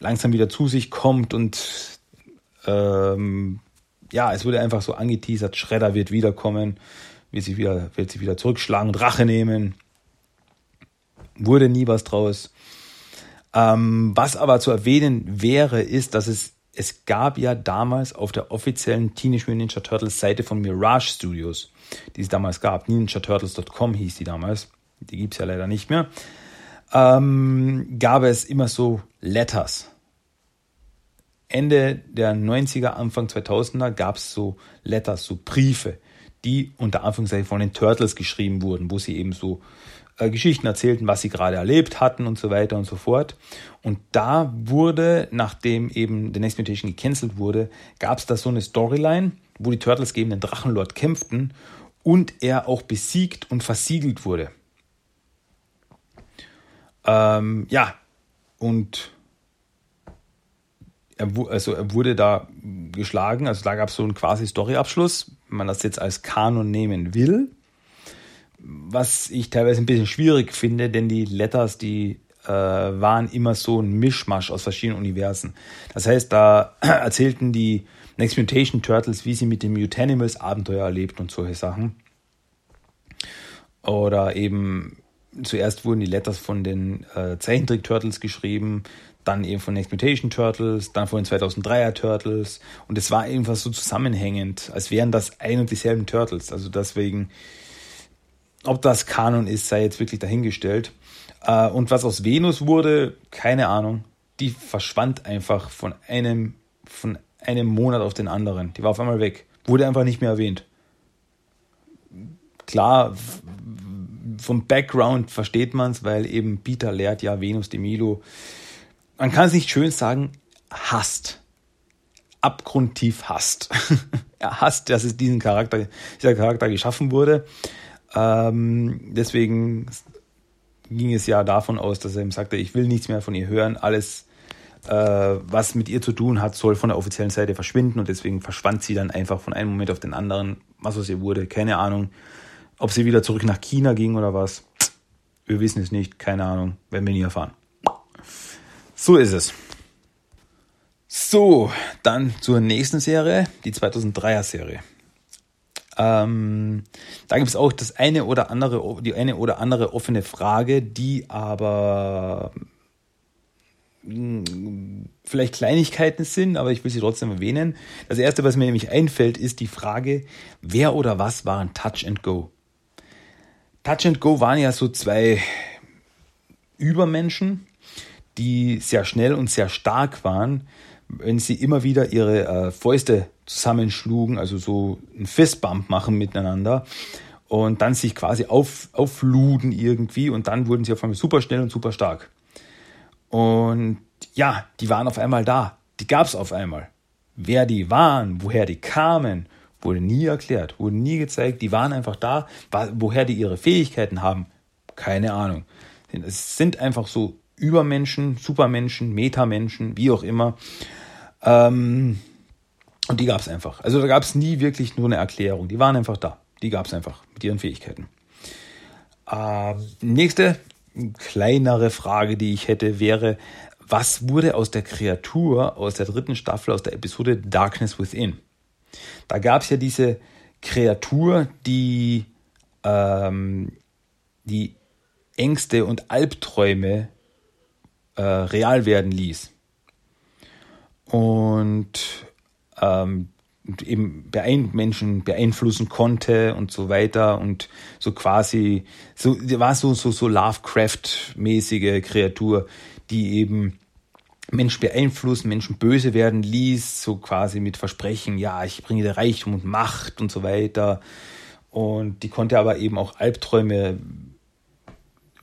langsam wieder zu sich kommt und ähm, ja, es wurde einfach so angeteasert, Shredder wird wiederkommen, wird sich wieder, wird sich wieder zurückschlagen und Rache nehmen. Wurde nie was draus. Ähm, was aber zu erwähnen wäre, ist, dass es es gab ja damals auf der offiziellen Teenage Mutant Ninja Turtles Seite von Mirage Studios, die es damals gab, ninjaturtles.com hieß die damals, die gibt es ja leider nicht mehr, ähm, gab es immer so Letters. Ende der 90er, Anfang 2000er gab es so Letters, so Briefe, die unter Anführungszeichen von den Turtles geschrieben wurden, wo sie eben so äh, Geschichten erzählten, was sie gerade erlebt hatten und so weiter und so fort. Und da wurde, nachdem eben The Next Mutation gecancelt wurde, gab es da so eine Storyline, wo die Turtles gegen den Drachenlord kämpften und er auch besiegt und versiegelt wurde. Ähm, ja, und er, also er wurde da geschlagen, also da gab es so einen quasi Storyabschluss, wenn man das jetzt als Kanon nehmen will was ich teilweise ein bisschen schwierig finde, denn die Letters, die äh, waren immer so ein Mischmasch aus verschiedenen Universen. Das heißt, da erzählten die Next Mutation Turtles, wie sie mit den Mutanimals Abenteuer erlebt und solche Sachen. Oder eben zuerst wurden die Letters von den äh, Zeichentrick Turtles geschrieben, dann eben von Next Mutation Turtles, dann von den 2003er Turtles und es war irgendwas so zusammenhängend, als wären das ein und dieselben Turtles. Also deswegen ob das Kanon ist, sei jetzt wirklich dahingestellt. Äh, und was aus Venus wurde, keine Ahnung. Die verschwand einfach von einem, von einem Monat auf den anderen. Die war auf einmal weg. Wurde einfach nicht mehr erwähnt. Klar, vom Background versteht man es, weil eben Peter lehrt ja Venus de Milo. Man kann es nicht schön sagen, hasst. Abgrundtief hasst. er hasst, dass es diesen Charakter, dieser Charakter geschaffen wurde. Ähm, deswegen ging es ja davon aus, dass er ihm sagte, ich will nichts mehr von ihr hören, alles, was mit ihr zu tun hat, soll von der offiziellen Seite verschwinden und deswegen verschwand sie dann einfach von einem Moment auf den anderen, was aus ihr wurde, keine Ahnung. Ob sie wieder zurück nach China ging oder was, wir wissen es nicht, keine Ahnung, werden wir nie erfahren. So ist es. So, dann zur nächsten Serie, die 2003er Serie. Ähm, da gibt es auch das eine oder andere, die eine oder andere offene Frage, die aber vielleicht Kleinigkeiten sind, aber ich will sie trotzdem erwähnen. Das erste, was mir nämlich einfällt, ist die Frage, wer oder was waren Touch and Go? Touch and Go waren ja so zwei Übermenschen, die sehr schnell und sehr stark waren, wenn sie immer wieder ihre äh, Fäuste zusammenschlugen, also so ein Fistbump machen miteinander und dann sich quasi auf, aufluden irgendwie und dann wurden sie auf einmal super schnell und super stark. Und ja, die waren auf einmal da. Die gab es auf einmal. Wer die waren, woher die kamen, wurde nie erklärt, wurde nie gezeigt. Die waren einfach da. Woher die ihre Fähigkeiten haben, keine Ahnung. Es sind einfach so Übermenschen, Supermenschen, Metamenschen, wie auch immer. Ähm, und die gab es einfach. Also da gab es nie wirklich nur eine Erklärung. Die waren einfach da. Die gab es einfach mit ihren Fähigkeiten. Ähm, nächste kleinere Frage, die ich hätte, wäre, was wurde aus der Kreatur aus der dritten Staffel, aus der Episode Darkness Within? Da gab es ja diese Kreatur, die ähm, die Ängste und Albträume äh, real werden ließ. Und ähm, eben Menschen beeinflussen konnte und so weiter und so quasi so war so so so Lovecraft-mäßige Kreatur, die eben Menschen beeinflussen, Menschen böse werden ließ, so quasi mit Versprechen, ja, ich bringe dir Reichtum und Macht und so weiter. Und die konnte aber eben auch Albträume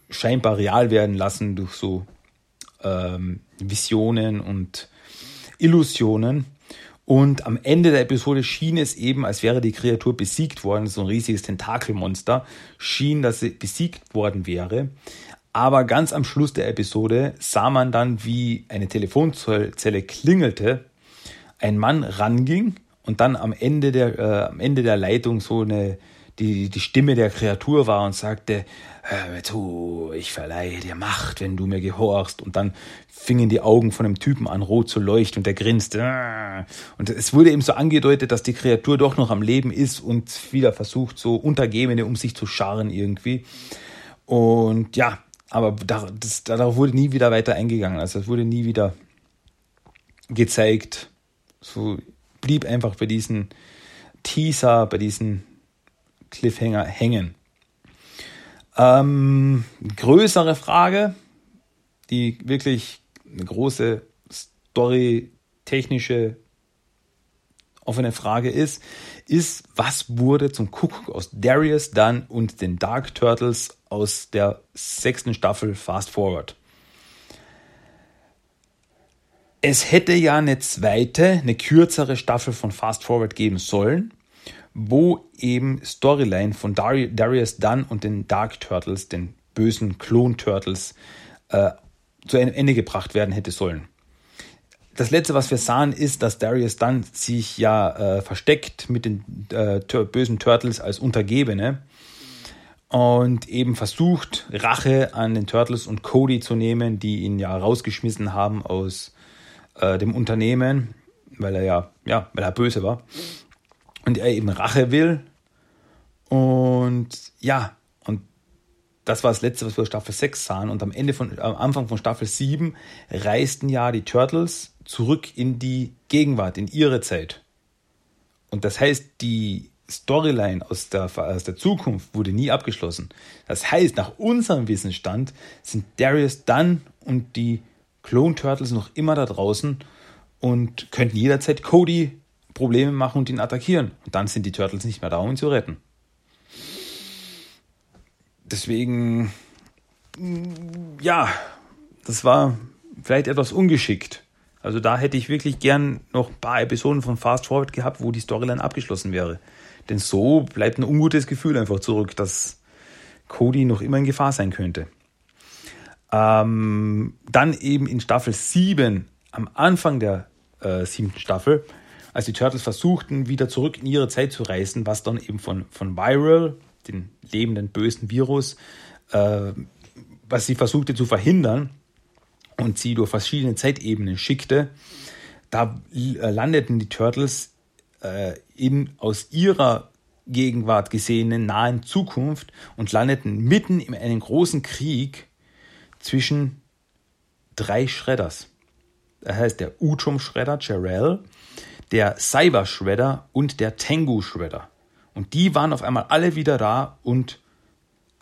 scheinbar real werden lassen durch so ähm, Visionen und Illusionen. Und am Ende der Episode schien es eben, als wäre die Kreatur besiegt worden, so ein riesiges Tentakelmonster, schien, dass sie besiegt worden wäre. Aber ganz am Schluss der Episode sah man dann, wie eine Telefonzelle klingelte, ein Mann ranging und dann am Ende der, äh, am Ende der Leitung so eine, die, die Stimme der Kreatur war und sagte, hör mir zu, ich verleihe dir Macht, wenn du mir gehorchst. Und dann fingen die Augen von dem Typen an, rot zu leuchten und der grinste. Und es wurde eben so angedeutet, dass die Kreatur doch noch am Leben ist und wieder versucht, so Untergebene um sich zu scharren irgendwie. Und ja, aber da, das, darauf wurde nie wieder weiter eingegangen. Also es wurde nie wieder gezeigt. So blieb einfach bei diesen Teaser, bei diesen Cliffhanger hängen. Ähm, größere Frage, die wirklich eine große Story-technische offene Frage ist, ist, was wurde zum Kuckuck aus Darius Dunn und den Dark Turtles aus der sechsten Staffel Fast Forward? Es hätte ja eine zweite, eine kürzere Staffel von Fast Forward geben sollen, wo eben Storyline von Darius Dunn und den Dark Turtles, den bösen Klon Turtles, äh, zu einem Ende gebracht werden hätte sollen das letzte, was wir sahen, ist, dass Darius Dunn sich ja äh, versteckt mit den äh, bösen Turtles als Untergebene und eben versucht, Rache an den Turtles und Cody zu nehmen, die ihn ja rausgeschmissen haben aus äh, dem Unternehmen, weil er ja, ja, weil er böse war. Und er eben Rache will. Und ja, und das war das letzte, was wir Staffel 6 sahen. Und am Ende von, am Anfang von Staffel 7 reisten ja die Turtles zurück in die Gegenwart, in ihre Zeit. Und das heißt, die Storyline aus der, aus der Zukunft wurde nie abgeschlossen. Das heißt, nach unserem Wissensstand sind Darius Dunn und die Clone Turtles noch immer da draußen und könnten jederzeit Cody Probleme machen und ihn attackieren. Und dann sind die Turtles nicht mehr da, um ihn zu retten. Deswegen, ja, das war vielleicht etwas ungeschickt. Also da hätte ich wirklich gern noch ein paar Episoden von Fast Forward gehabt, wo die Storyline abgeschlossen wäre. Denn so bleibt ein ungutes Gefühl einfach zurück, dass Cody noch immer in Gefahr sein könnte. Ähm, dann eben in Staffel 7, am Anfang der äh, siebten Staffel, als die Turtles versuchten, wieder zurück in ihre Zeit zu reisen, was dann eben von, von Viral, den lebenden bösen Virus, äh, was sie versuchte zu verhindern, und sie durch verschiedene Zeitebenen schickte, da äh, landeten die Turtles äh, in aus ihrer Gegenwart gesehenen nahen Zukunft und landeten mitten in einem großen Krieg zwischen drei Shredders. Das heißt der Utrum Shredder Jarrell, der Cyber Shredder und der Tengu Shredder. Und die waren auf einmal alle wieder da und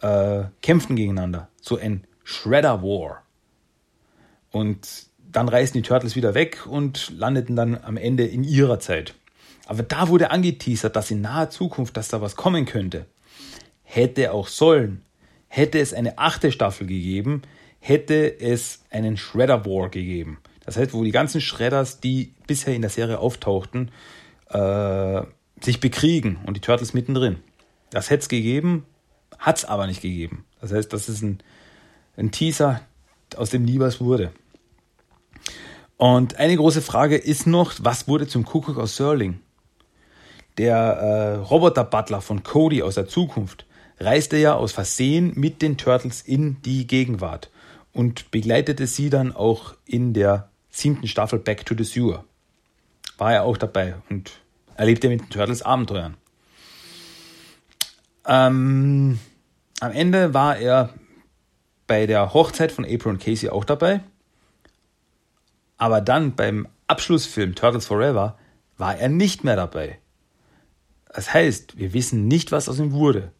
äh, kämpften gegeneinander. So ein Shredder War. Und dann reisten die Turtles wieder weg und landeten dann am Ende in ihrer Zeit. Aber da wurde angeteasert, dass in naher Zukunft, dass da was kommen könnte. Hätte auch sollen. Hätte es eine achte Staffel gegeben, hätte es einen Shredder War gegeben. Das heißt, wo die ganzen Shredders, die bisher in der Serie auftauchten, äh, sich bekriegen und die Turtles mittendrin. Das hätte es gegeben, hat es aber nicht gegeben. Das heißt, das ist ein, ein Teaser, aus dem nie was wurde. Und eine große Frage ist noch, was wurde zum Kuckuck aus Serling? Der äh, Roboter-Butler von Cody aus der Zukunft reiste ja aus Versehen mit den Turtles in die Gegenwart und begleitete sie dann auch in der siebten Staffel Back to the Sewer. War er auch dabei und erlebte mit den Turtles Abenteuern. Ähm, am Ende war er bei der Hochzeit von April und Casey auch dabei. Aber dann beim Abschlussfilm Turtles Forever war er nicht mehr dabei. Das heißt, wir wissen nicht, was aus ihm wurde.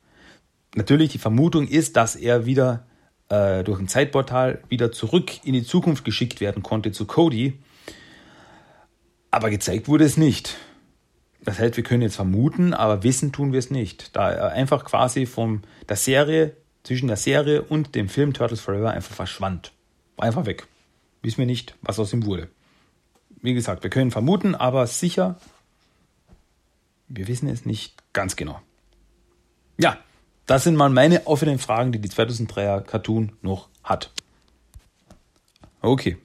Natürlich, die Vermutung ist, dass er wieder äh, durch ein Zeitportal wieder zurück in die Zukunft geschickt werden konnte zu Cody. Aber gezeigt wurde es nicht. Das heißt, wir können jetzt vermuten, aber wissen tun wir es nicht. Da er einfach quasi von der Serie, zwischen der Serie und dem Film Turtles Forever einfach verschwand. War einfach weg. Wissen wir nicht, was aus ihm wurde. Wie gesagt, wir können vermuten, aber sicher, wir wissen es nicht ganz genau. Ja, das sind mal meine offenen Fragen, die die 2003er Cartoon noch hat. Okay,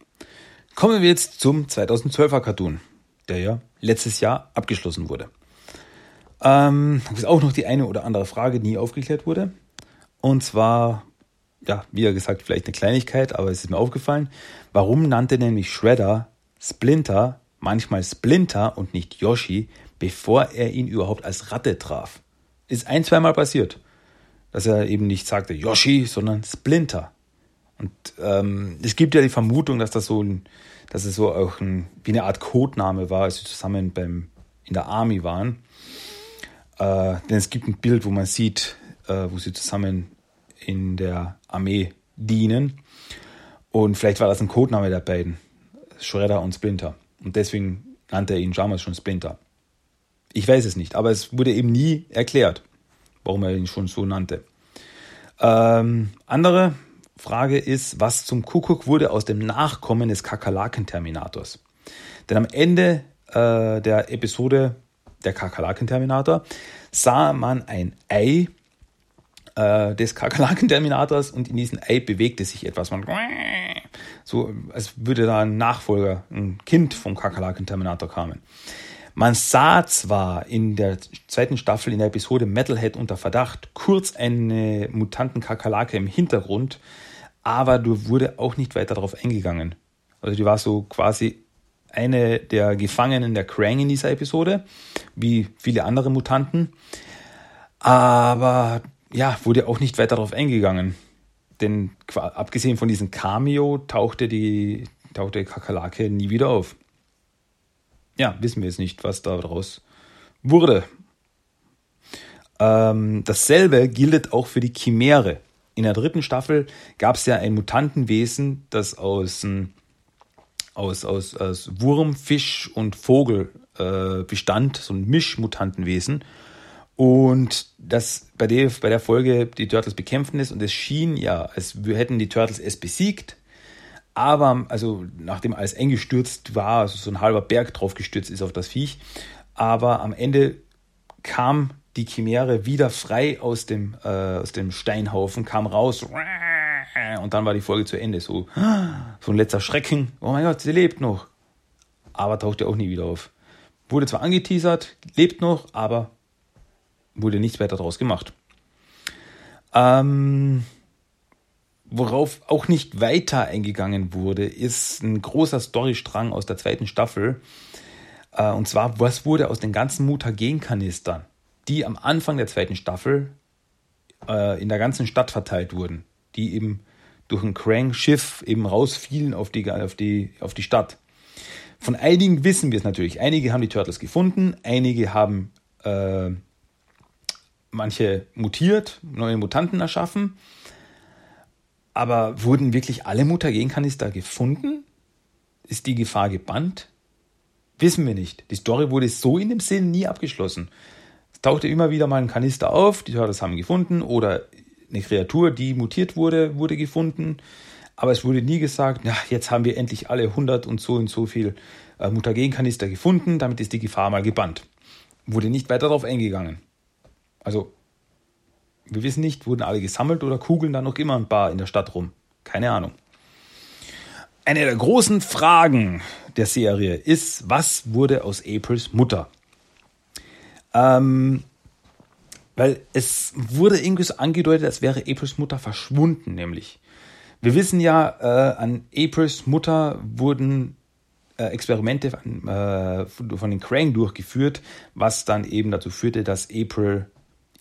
kommen wir jetzt zum 2012er Cartoon, der ja letztes Jahr abgeschlossen wurde. Ähm, ist auch noch die eine oder andere Frage, die nie aufgeklärt wurde. Und zwar, ja, wie gesagt, vielleicht eine Kleinigkeit, aber es ist mir aufgefallen. Warum nannte nämlich Shredder Splinter manchmal Splinter und nicht Yoshi, bevor er ihn überhaupt als Ratte traf? Ist ein, zweimal passiert dass er eben nicht sagte Yoshi, sondern Splinter. Und ähm, es gibt ja die Vermutung, dass das so ein, dass es so auch ein, wie eine Art Codename war, als sie zusammen beim, in der Army waren. Äh, denn es gibt ein Bild, wo man sieht, äh, wo sie zusammen in der Armee dienen. Und vielleicht war das ein Codename der beiden, Shredder und Splinter. Und deswegen nannte er ihn damals schon Splinter. Ich weiß es nicht, aber es wurde eben nie erklärt warum er ihn schon so nannte. Ähm, andere Frage ist, was zum Kuckuck wurde aus dem Nachkommen des Kakerlaken-Terminators? Denn am Ende äh, der Episode der Kakerlaken-Terminator sah man ein Ei äh, des Kakerlaken-Terminators und in diesem Ei bewegte sich etwas. Man so, als würde da ein Nachfolger, ein Kind vom Kakerlaken-Terminator kommen. Man sah zwar in der zweiten Staffel in der Episode Metalhead unter Verdacht kurz eine Mutanten-Kakerlake im Hintergrund, aber du wurde auch nicht weiter darauf eingegangen. Also die war so quasi eine der Gefangenen der Krang in dieser Episode, wie viele andere Mutanten. Aber ja, wurde auch nicht weiter darauf eingegangen. Denn abgesehen von diesem Cameo tauchte die tauchte Kakerlake nie wieder auf ja, wissen wir jetzt nicht, was daraus wurde. Ähm, dasselbe gilt auch für die Chimäre. In der dritten Staffel gab es ja ein Mutantenwesen, das aus, aus, aus, aus Wurm, Fisch und Vogel äh, bestand, so ein Mischmutantenwesen. Und das bei der, bei der Folge die Turtles bekämpfen ist und es schien ja, als hätten die Turtles es besiegt, aber, also nachdem alles eingestürzt war, also so ein halber Berg drauf gestürzt ist auf das Viech, aber am Ende kam die Chimäre wieder frei aus dem, äh, aus dem Steinhaufen, kam raus und dann war die Folge zu Ende. So, so ein letzter Schrecken. Oh mein Gott, sie lebt noch. Aber tauchte auch nie wieder auf. Wurde zwar angeteasert, lebt noch, aber wurde nichts weiter daraus gemacht. Ähm, Worauf auch nicht weiter eingegangen wurde, ist ein großer Storystrang aus der zweiten Staffel. Äh, und zwar, was wurde aus den ganzen Mutagen-Kanistern, die am Anfang der zweiten Staffel äh, in der ganzen Stadt verteilt wurden, die eben durch ein Krang-Schiff eben rausfielen auf die, auf, die, auf die Stadt. Von einigen wissen wir es natürlich. Einige haben die Turtles gefunden, einige haben äh, manche mutiert, neue Mutanten erschaffen. Aber wurden wirklich alle Mutagenkanister gefunden? Ist die Gefahr gebannt? Wissen wir nicht. Die Story wurde so in dem Sinn nie abgeschlossen. Es tauchte immer wieder mal ein Kanister auf, die Turtles haben gefunden, oder eine Kreatur, die mutiert wurde, wurde gefunden. Aber es wurde nie gesagt, ja, jetzt haben wir endlich alle 100 und so und so viel äh, Mutagenkanister gefunden, damit ist die Gefahr mal gebannt. Wurde nicht weiter darauf eingegangen. Also wir wissen nicht, wurden alle gesammelt oder kugeln da noch immer ein paar in der Stadt rum? Keine Ahnung. Eine der großen Fragen der Serie ist, was wurde aus Aprils Mutter? Ähm, Weil es wurde irgendwie so angedeutet, als wäre Aprils Mutter verschwunden, nämlich. Wir wissen ja, äh, an Aprils Mutter wurden äh, Experimente von, äh, von den Krang durchgeführt, was dann eben dazu führte, dass April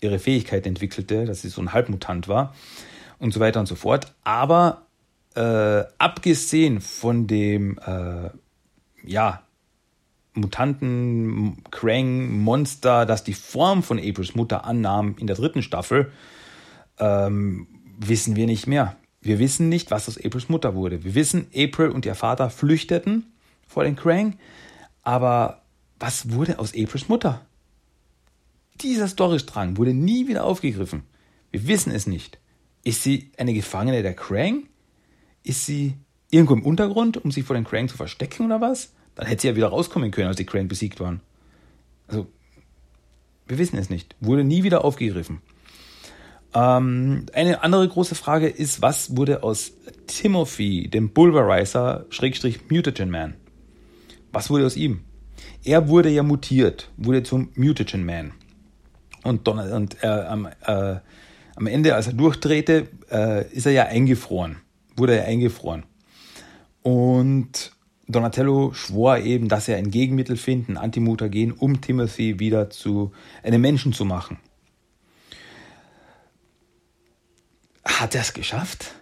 ihre Fähigkeit entwickelte, dass sie so ein Halbmutant war und so weiter und so fort. Aber äh, abgesehen von dem äh, ja, Mutanten, Krang, Monster, das die Form von Aprils Mutter annahm in der dritten Staffel, ähm, wissen wir nicht mehr. Wir wissen nicht, was aus Aprils Mutter wurde. Wir wissen, April und ihr Vater flüchteten vor den Krang, aber was wurde aus Aprils Mutter? Dieser Storystrang wurde nie wieder aufgegriffen. Wir wissen es nicht. Ist sie eine Gefangene der Krang? Ist sie irgendwo im Untergrund, um sich vor den Krang zu verstecken oder was? Dann hätte sie ja wieder rauskommen können, als die Krang besiegt waren. Also, wir wissen es nicht. Wurde nie wieder aufgegriffen. Ähm, eine andere große Frage ist, was wurde aus Timothy, dem Bulverizer, Schrägstrich Mutagen Man? Was wurde aus ihm? Er wurde ja mutiert, wurde zum Mutagen Man. Und, Donald, und äh, am, äh, am Ende, als er durchdrehte, äh, ist er ja eingefroren. Wurde er eingefroren. Und Donatello schwor eben, dass er ein Gegenmittel finden, Antimutagen, um Timothy wieder zu einem Menschen zu machen. Hat er es geschafft?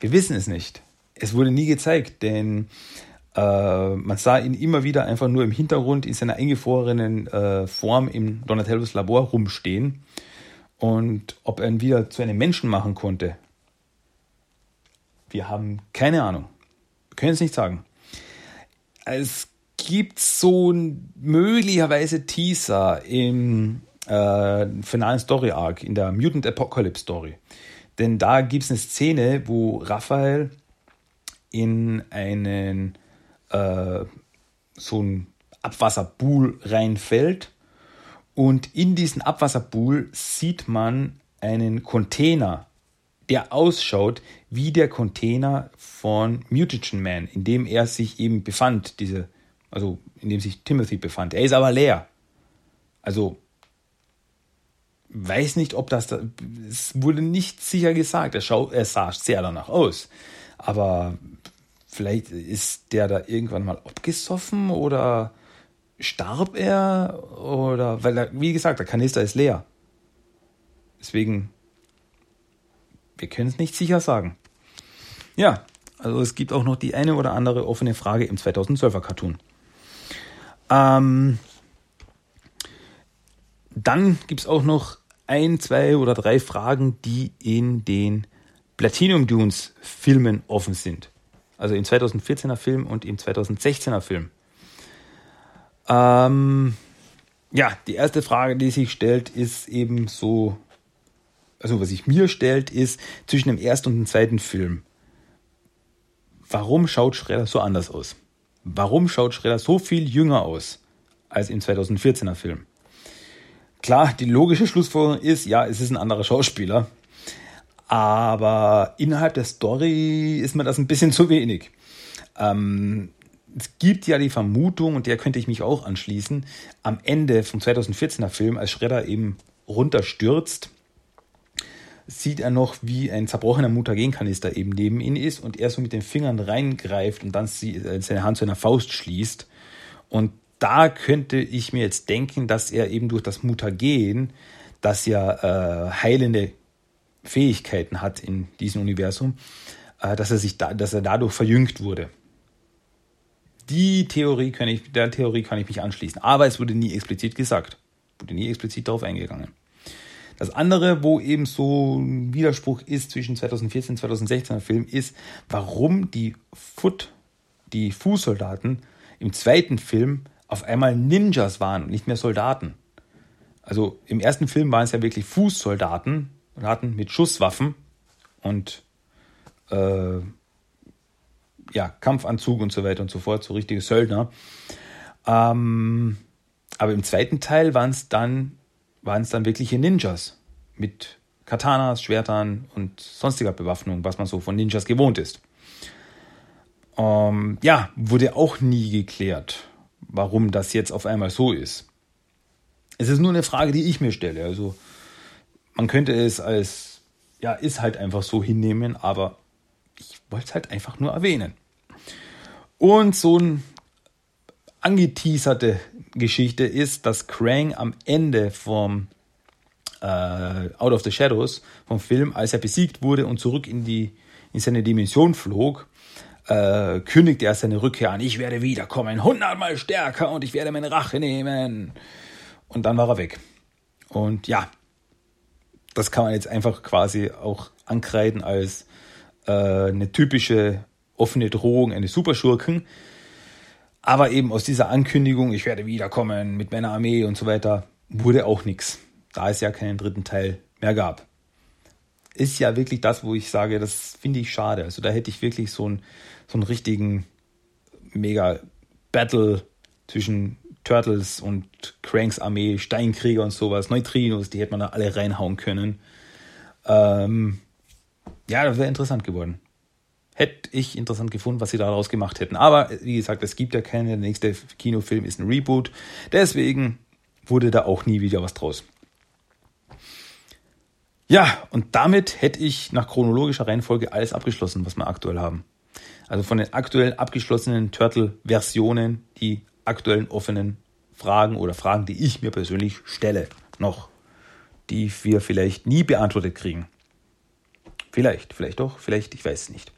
Wir wissen es nicht. Es wurde nie gezeigt, denn äh, man sah ihn immer wieder einfach nur im Hintergrund in seiner eingefrorenen äh, Form im Donatellos Labor rumstehen. Und ob er ihn wieder zu einem Menschen machen konnte, wir haben keine Ahnung. Wir können es nicht sagen. Es gibt so möglicherweise Teaser im äh, finalen Story Arc, in der Mutant Apocalypse Story. Denn da gibt es eine Szene, wo Raphael in einen äh, so ein Abwasserpool reinfällt und in diesen Abwasserpool sieht man einen Container, der ausschaut wie der Container von Mutagen Man, in dem er sich eben befand, diese, also in dem sich Timothy befand. Er ist aber leer. Also weiß nicht, ob das, da, es wurde nicht sicher gesagt. Er, schau, er sah sehr danach aus. Aber vielleicht ist der da irgendwann mal abgesoffen oder starb er oder, weil er, wie gesagt, der Kanister ist leer. Deswegen, wir können es nicht sicher sagen. Ja, also es gibt auch noch die eine oder andere offene Frage im 2012er Cartoon. Ähm, dann gibt es auch noch ein, zwei oder drei Fragen, die in den Platinum Dunes Filmen offen sind. Also im 2014er Film und im 2016er Film. Ähm, ja, die erste Frage, die sich stellt, ist eben so, also was sich mir stellt, ist zwischen dem ersten und dem zweiten Film. Warum schaut Schredder so anders aus? Warum schaut Schredder so viel jünger aus als im 2014er Film? Klar, die logische Schlussfolgerung ist, ja, es ist ein anderer Schauspieler. Aber innerhalb der Story ist mir das ein bisschen zu wenig. Ähm, es gibt ja die Vermutung, und der könnte ich mich auch anschließen, am Ende vom 2014er Film, als Schredder eben runterstürzt, sieht er noch, wie ein zerbrochener Mutagenkanister eben neben ihm ist und er so mit den Fingern reingreift und dann äh, seine Hand zu einer Faust schließt. Und da könnte ich mir jetzt denken, dass er eben durch das Mutagen, das ja äh, heilende Fähigkeiten hat in diesem Universum, äh, dass er sich da, dass er dadurch verjüngt wurde. Die Theorie kann ich, der Theorie kann ich mich anschließen. Aber es wurde nie explizit gesagt. Wurde nie explizit darauf eingegangen. Das andere, wo eben so ein Widerspruch ist zwischen 2014 und 2016er Film, ist, warum die Foot, die Fußsoldaten im zweiten Film auf einmal Ninjas waren und nicht mehr Soldaten. Also im ersten Film waren es ja wirklich Fußsoldaten, Soldaten mit Schusswaffen und äh, ja, Kampfanzug und so weiter und so fort, so richtige Söldner. Ähm, aber im zweiten Teil waren es dann, waren es dann wirkliche Ninjas mit Katanas, Schwertern und sonstiger Bewaffnung, was man so von Ninjas gewohnt ist. Ähm, ja, wurde auch nie geklärt warum das jetzt auf einmal so ist. Es ist nur eine Frage, die ich mir stelle. Also man könnte es als, ja, ist halt einfach so hinnehmen, aber ich wollte es halt einfach nur erwähnen. Und so ein angeteaserte Geschichte ist, dass Krang am Ende vom äh, Out of the Shadows vom Film, als er besiegt wurde und zurück in die in seine Dimension flog, äh, kündigte er seine Rückkehr an. Ich werde wiederkommen, hundertmal stärker und ich werde meine Rache nehmen. Und dann war er weg. Und ja, das kann man jetzt einfach quasi auch ankreiden als äh, eine typische offene Drohung eines Superschurken. Aber eben aus dieser Ankündigung, ich werde wiederkommen mit meiner Armee und so weiter, wurde auch nichts, da es ja keinen dritten Teil mehr gab. Ist ja wirklich das, wo ich sage, das finde ich schade. Also da hätte ich wirklich so einen, so einen richtigen mega Battle zwischen Turtles und Cranks Armee, Steinkrieger und sowas, Neutrinos, die hätte man da alle reinhauen können. Ähm, ja, das wäre interessant geworden hätte ich interessant gefunden, was sie daraus gemacht hätten. Aber wie gesagt, es gibt ja keine. Der nächste Kinofilm ist ein Reboot. Deswegen wurde da auch nie wieder was draus. Ja, und damit hätte ich nach chronologischer Reihenfolge alles abgeschlossen, was wir aktuell haben. Also von den aktuell abgeschlossenen Turtle-Versionen, die aktuellen offenen Fragen oder Fragen, die ich mir persönlich stelle, noch, die wir vielleicht nie beantwortet kriegen. Vielleicht, vielleicht doch, vielleicht, ich weiß es nicht.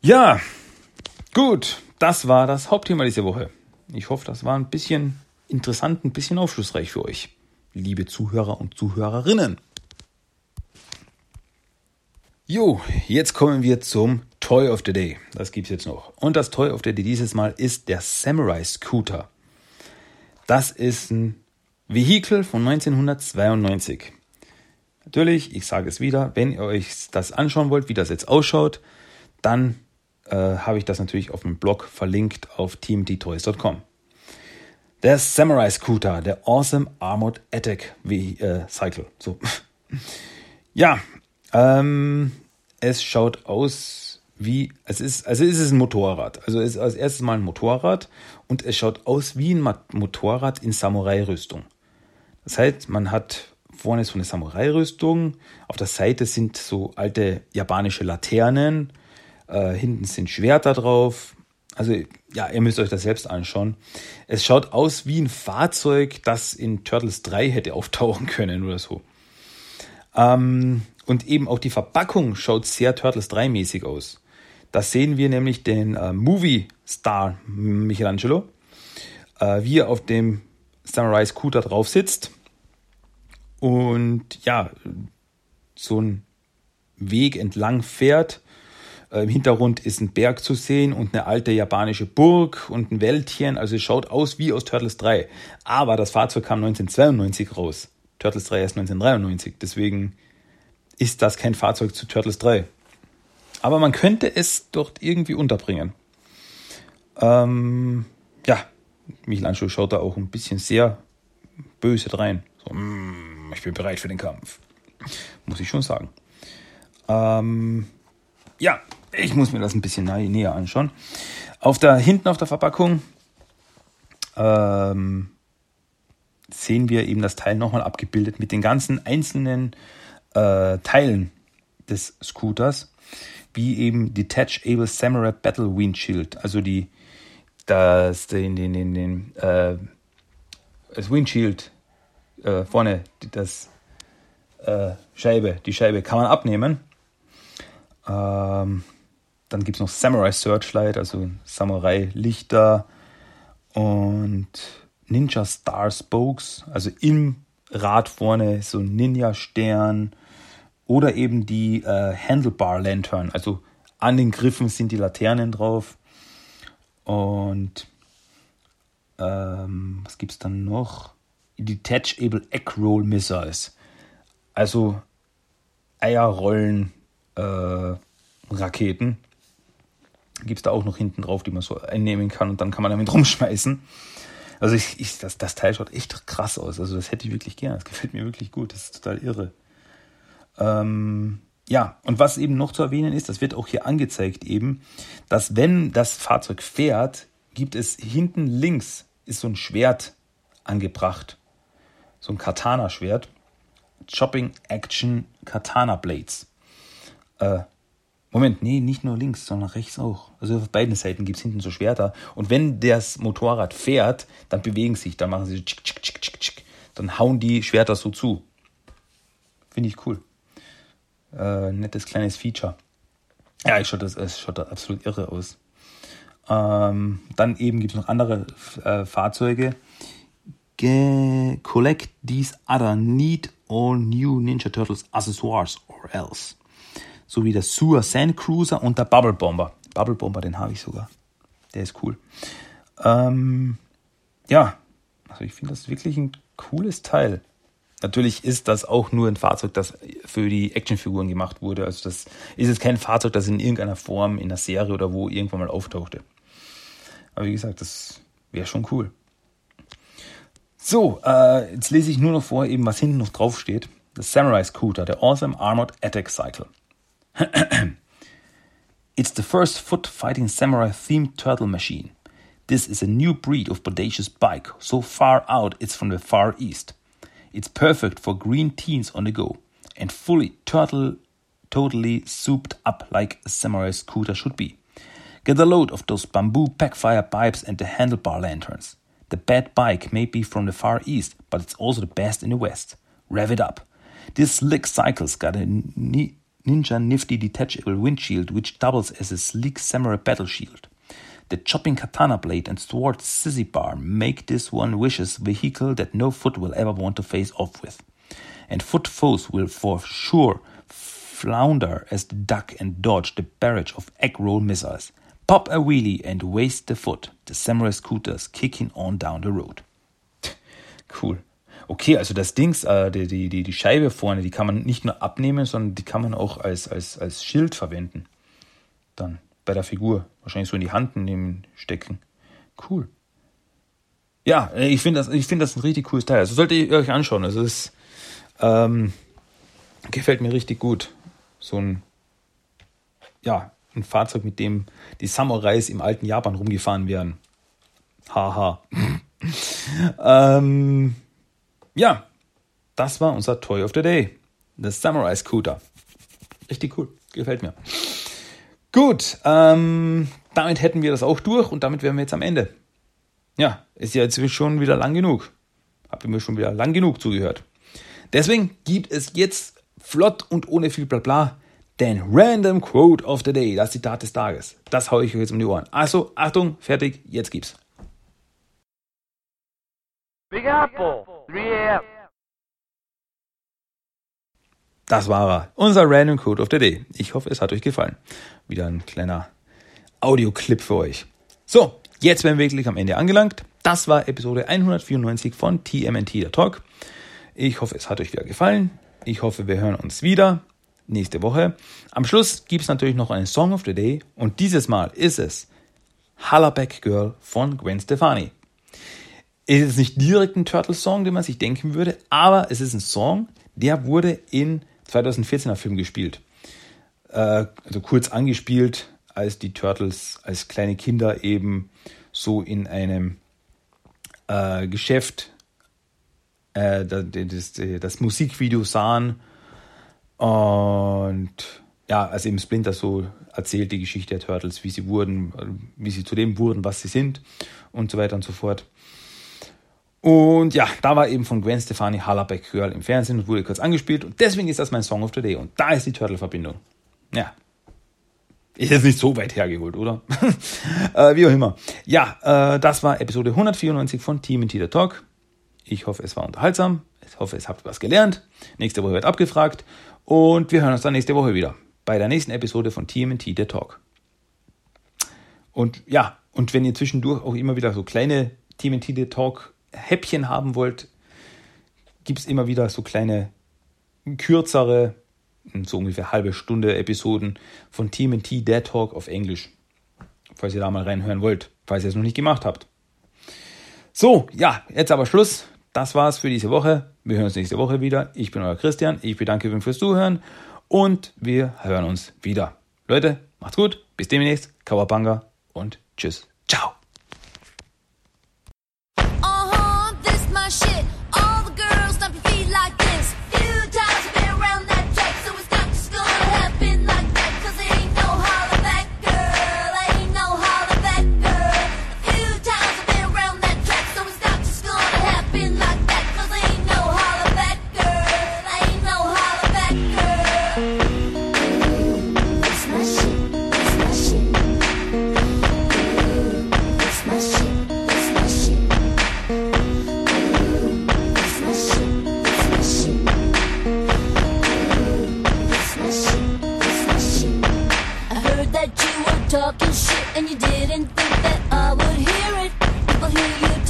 Ja, gut, das war das Hauptthema dieser Woche. Ich hoffe, das war ein bisschen interessant, ein bisschen aufschlussreich für euch, liebe Zuhörer und Zuhörerinnen. Jo, jetzt kommen wir zum Toy of the Day. Das gibt's jetzt noch. Und das Toy of the Day dieses Mal ist der Samurai Scooter. Das ist ein Vehikel von 1992. Natürlich, ich sage es wieder, wenn ihr euch das anschauen wollt, wie das jetzt ausschaut, dann äh, habe ich das natürlich auf dem Blog verlinkt auf teamdetoys.com. Der Samurai Scooter, der Awesome Armored Attack äh, Cycle. So. ja, ähm, es schaut aus wie, es ist, also es ist ein Motorrad. Also es ist als erstes mal ein Motorrad und es schaut aus wie ein Motorrad in Samurai-Rüstung. Das heißt, man hat vorne so eine Samurai-Rüstung, auf der Seite sind so alte japanische Laternen, äh, hinten sind Schwerter drauf. Also ja, ihr müsst euch das selbst anschauen. Es schaut aus wie ein Fahrzeug, das in Turtles 3 hätte auftauchen können oder so. Ähm, und eben auch die Verpackung schaut sehr Turtles 3 mäßig aus. Da sehen wir nämlich den äh, Movie-Star Michelangelo, äh, wie er auf dem Samurai Scooter drauf sitzt. Und ja, so ein Weg entlang fährt äh, Im Hintergrund ist ein Berg zu sehen und eine alte japanische Burg und ein Wäldchen. Also es schaut aus wie aus Turtles 3. Aber das Fahrzeug kam 1992 raus. Turtles 3 erst 1993. Deswegen ist das kein Fahrzeug zu Turtles 3. Aber man könnte es dort irgendwie unterbringen. Ähm, ja, Michelangelo schaut da auch ein bisschen sehr böse rein. So, mm, ich bin bereit für den Kampf. Muss ich schon sagen. Ähm, ja, ich muss mir das ein bisschen näher anschauen. Auf der, hinten auf der Verpackung ähm, sehen wir eben das Teil nochmal abgebildet mit den ganzen einzelnen äh, Teilen des Scooters, wie eben Detachable Samurai Battle Windshield, also die das den den den, den äh, das Windshield äh, vorne das äh, Scheibe die Scheibe kann man abnehmen. Ähm, dann gibt es noch Samurai Searchlight, also Samurai-Lichter und Ninja Star Spokes, also im Rad vorne so ein Ninja-Stern oder eben die äh, Handlebar Lantern, also an den Griffen sind die Laternen drauf. Und ähm, was gibt es dann noch? Detachable Egg Roll Missiles. Also Eierrollen äh, Raketen. Gibt es da auch noch hinten drauf, die man so einnehmen kann und dann kann man damit rumschmeißen. Also ich, ich, das, das Teil schaut echt krass aus. Also das hätte ich wirklich gerne. Das gefällt mir wirklich gut. Das ist total irre. Ähm, ja, und was eben noch zu erwähnen ist, das wird auch hier angezeigt eben, dass wenn das Fahrzeug fährt, gibt es hinten links ist so ein Schwert angebracht. So ein Katana-Schwert Chopping Action Katana Blades. Äh, Moment, nee, nicht nur links, sondern rechts auch. Also auf beiden Seiten gibt es hinten so Schwerter. Und wenn das Motorrad fährt, dann bewegen sich, dann machen sie tschick, tschick, tschick, tschick, tschick. Dann hauen die Schwerter so zu. Finde ich cool. Äh, nettes kleines Feature. Ja, ich schaut das, es schaut da absolut irre aus. Ähm, dann eben gibt es noch andere äh, Fahrzeuge. Ge collect these other neat all new Ninja Turtles accessoires or else so wie der Sewer Sand Cruiser und der Bubble Bomber. Bubble Bomber, den habe ich sogar. Der ist cool. Ähm, ja, also ich finde das wirklich ein cooles Teil. Natürlich ist das auch nur ein Fahrzeug, das für die Actionfiguren gemacht wurde. Also das ist jetzt kein Fahrzeug, das in irgendeiner Form in der Serie oder wo irgendwann mal auftauchte. Aber wie gesagt, das wäre schon cool. So, äh, jetzt lese ich nur noch vor, eben was hinten noch drauf steht. Das Samurai Scooter, der Awesome Armored Attack Cycle. it's the first foot fighting samurai themed turtle machine. This is a new breed of bodacious bike, so far out it's from the Far East. It's perfect for green teens on the go, and fully turtle, totally souped up like a samurai scooter should be. Get a load of those bamboo backfire pipes and the handlebar lanterns. The bad bike may be from the Far East, but it's also the best in the West. Rev it up. This slick cycle's got a Ninja Nifty Detachable Windshield, which doubles as a sleek samurai battle shield. The chopping katana blade and sword bar make this one vicious vehicle that no foot will ever want to face off with. And foot foes will for sure flounder as the duck and dodge the barrage of egg roll missiles. Pop a wheelie and waste the foot. The samurai scooters kicking on down the road. Cool. Okay, also das Dings, äh, die, die, die, die Scheibe vorne, die kann man nicht nur abnehmen, sondern die kann man auch als, als, als Schild verwenden. Dann bei der Figur. Wahrscheinlich so in die Hand nehmen, stecken. Cool. Ja, ich finde das, ich finde das ein richtig cooles Teil. Also solltet ihr euch anschauen. Also es ähm, gefällt mir richtig gut. So ein, ja, ein Fahrzeug, mit dem die Samurais im alten Japan rumgefahren wären. Haha. ähm, ja, das war unser Toy of the Day. Das Samurai Scooter. Richtig cool. Gefällt mir. Gut, ähm, damit hätten wir das auch durch und damit wären wir jetzt am Ende. Ja, ist ja jetzt schon wieder lang genug. Habt ihr mir schon wieder lang genug zugehört. Deswegen gibt es jetzt flott und ohne viel Blabla den Random Quote of the Day, das Zitat des Tages. Das haue ich euch jetzt um die Ohren. Also, Achtung, fertig, jetzt gibt's. Big Apple, 3 a.m. Das war er, unser Random Code of the Day. Ich hoffe, es hat euch gefallen. Wieder ein kleiner Audioclip für euch. So, jetzt wären wir wirklich am Ende angelangt. Das war Episode 194 von TMNT der Talk. Ich hoffe, es hat euch wieder gefallen. Ich hoffe, wir hören uns wieder nächste Woche. Am Schluss gibt es natürlich noch einen Song of the Day und dieses Mal ist es Hallerback Girl von Gwen Stefani. Es ist nicht direkt ein Turtle-Song, den man sich denken würde, aber es ist ein Song, der wurde in 2014er Film gespielt. Äh, also kurz angespielt, als die Turtles als kleine Kinder eben so in einem äh, Geschäft äh, das, das, Musikvideo sahen. Und ja, also eben Splinter so erzählt die Geschichte der Turtles, wie sie wurden, wie sie zu dem wurden, was sie sind und so weiter und so fort. Und ja, da war eben von Gwen Stefani Hallerbeck Girl im Fernsehen und wurde kurz angespielt. Und deswegen ist das mein Song of the Day. Und da ist die Turtle-Verbindung. Ja. Ist jetzt nicht so weit hergeholt, oder? äh, wie auch immer. Ja, äh, das war Episode 194 von Team in the Talk. Ich hoffe, es war unterhaltsam. Ich hoffe, es habt was gelernt. Nächste Woche wird abgefragt. Und wir hören uns dann nächste Woche wieder. Bei der nächsten Episode von TMT The Talk. Und ja, und wenn ihr zwischendurch auch immer wieder so kleine TMT The Talk Häppchen haben wollt, gibt es immer wieder so kleine, kürzere, so ungefähr halbe Stunde Episoden von TMT Dead Talk auf Englisch. Falls ihr da mal reinhören wollt, falls ihr es noch nicht gemacht habt. So, ja, jetzt aber Schluss. Das war's für diese Woche. Wir hören uns nächste Woche wieder. Ich bin euer Christian. Ich bedanke mich fürs Zuhören und wir hören uns wieder. Leute, macht's gut. Bis demnächst. Kawabanga und tschüss. Ciao.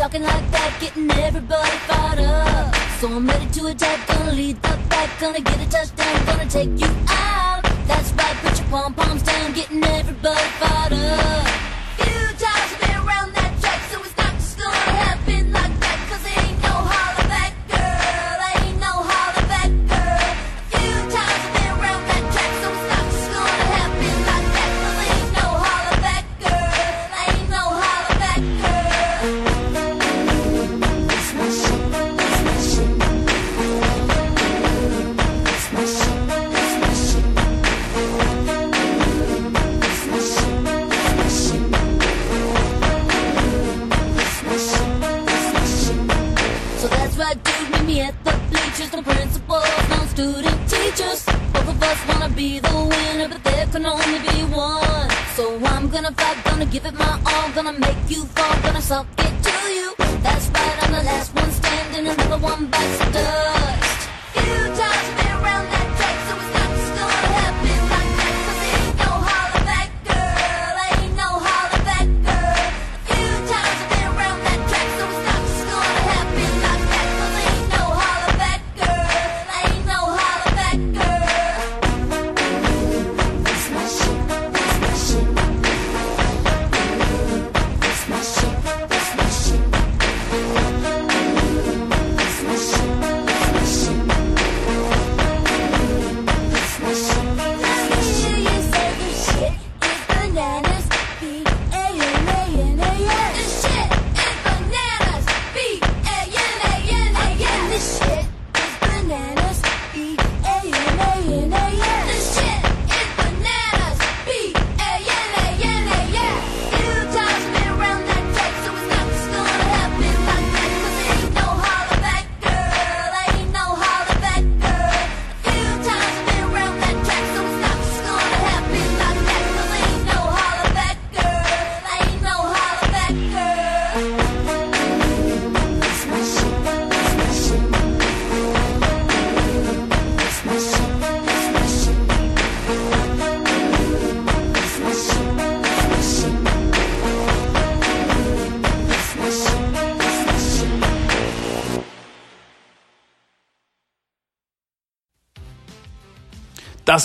Talking like that, getting everybody fired up. So I'm ready to attack, gonna lead the pack, gonna get a touchdown, gonna take you out. That's right, put your pom poms down, getting everybody fired up. Gonna fight, gonna give it my all, gonna make you fall, gonna suck it to you. That's right, I'm the last one standing, another one bites the dust.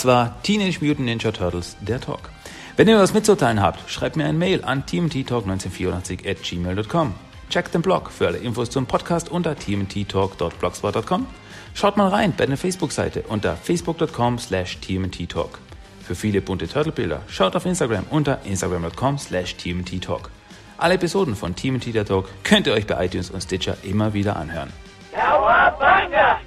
War Teenage Mutant Ninja Turtles, der Talk. Wenn ihr was mitzuteilen habt, schreibt mir ein Mail an teamttalk1984 at gmail.com. Checkt den Blog für alle Infos zum Podcast unter teamttalk.blogspot.com. Schaut mal rein bei der Facebook-Seite unter facebook.com slash tmttalk. Für viele bunte Turtle-Bilder schaut auf Instagram unter instagram.com slash tmttalk. Alle Episoden von TMT der Talk könnt ihr euch bei iTunes und Stitcher immer wieder anhören. Cowabunga!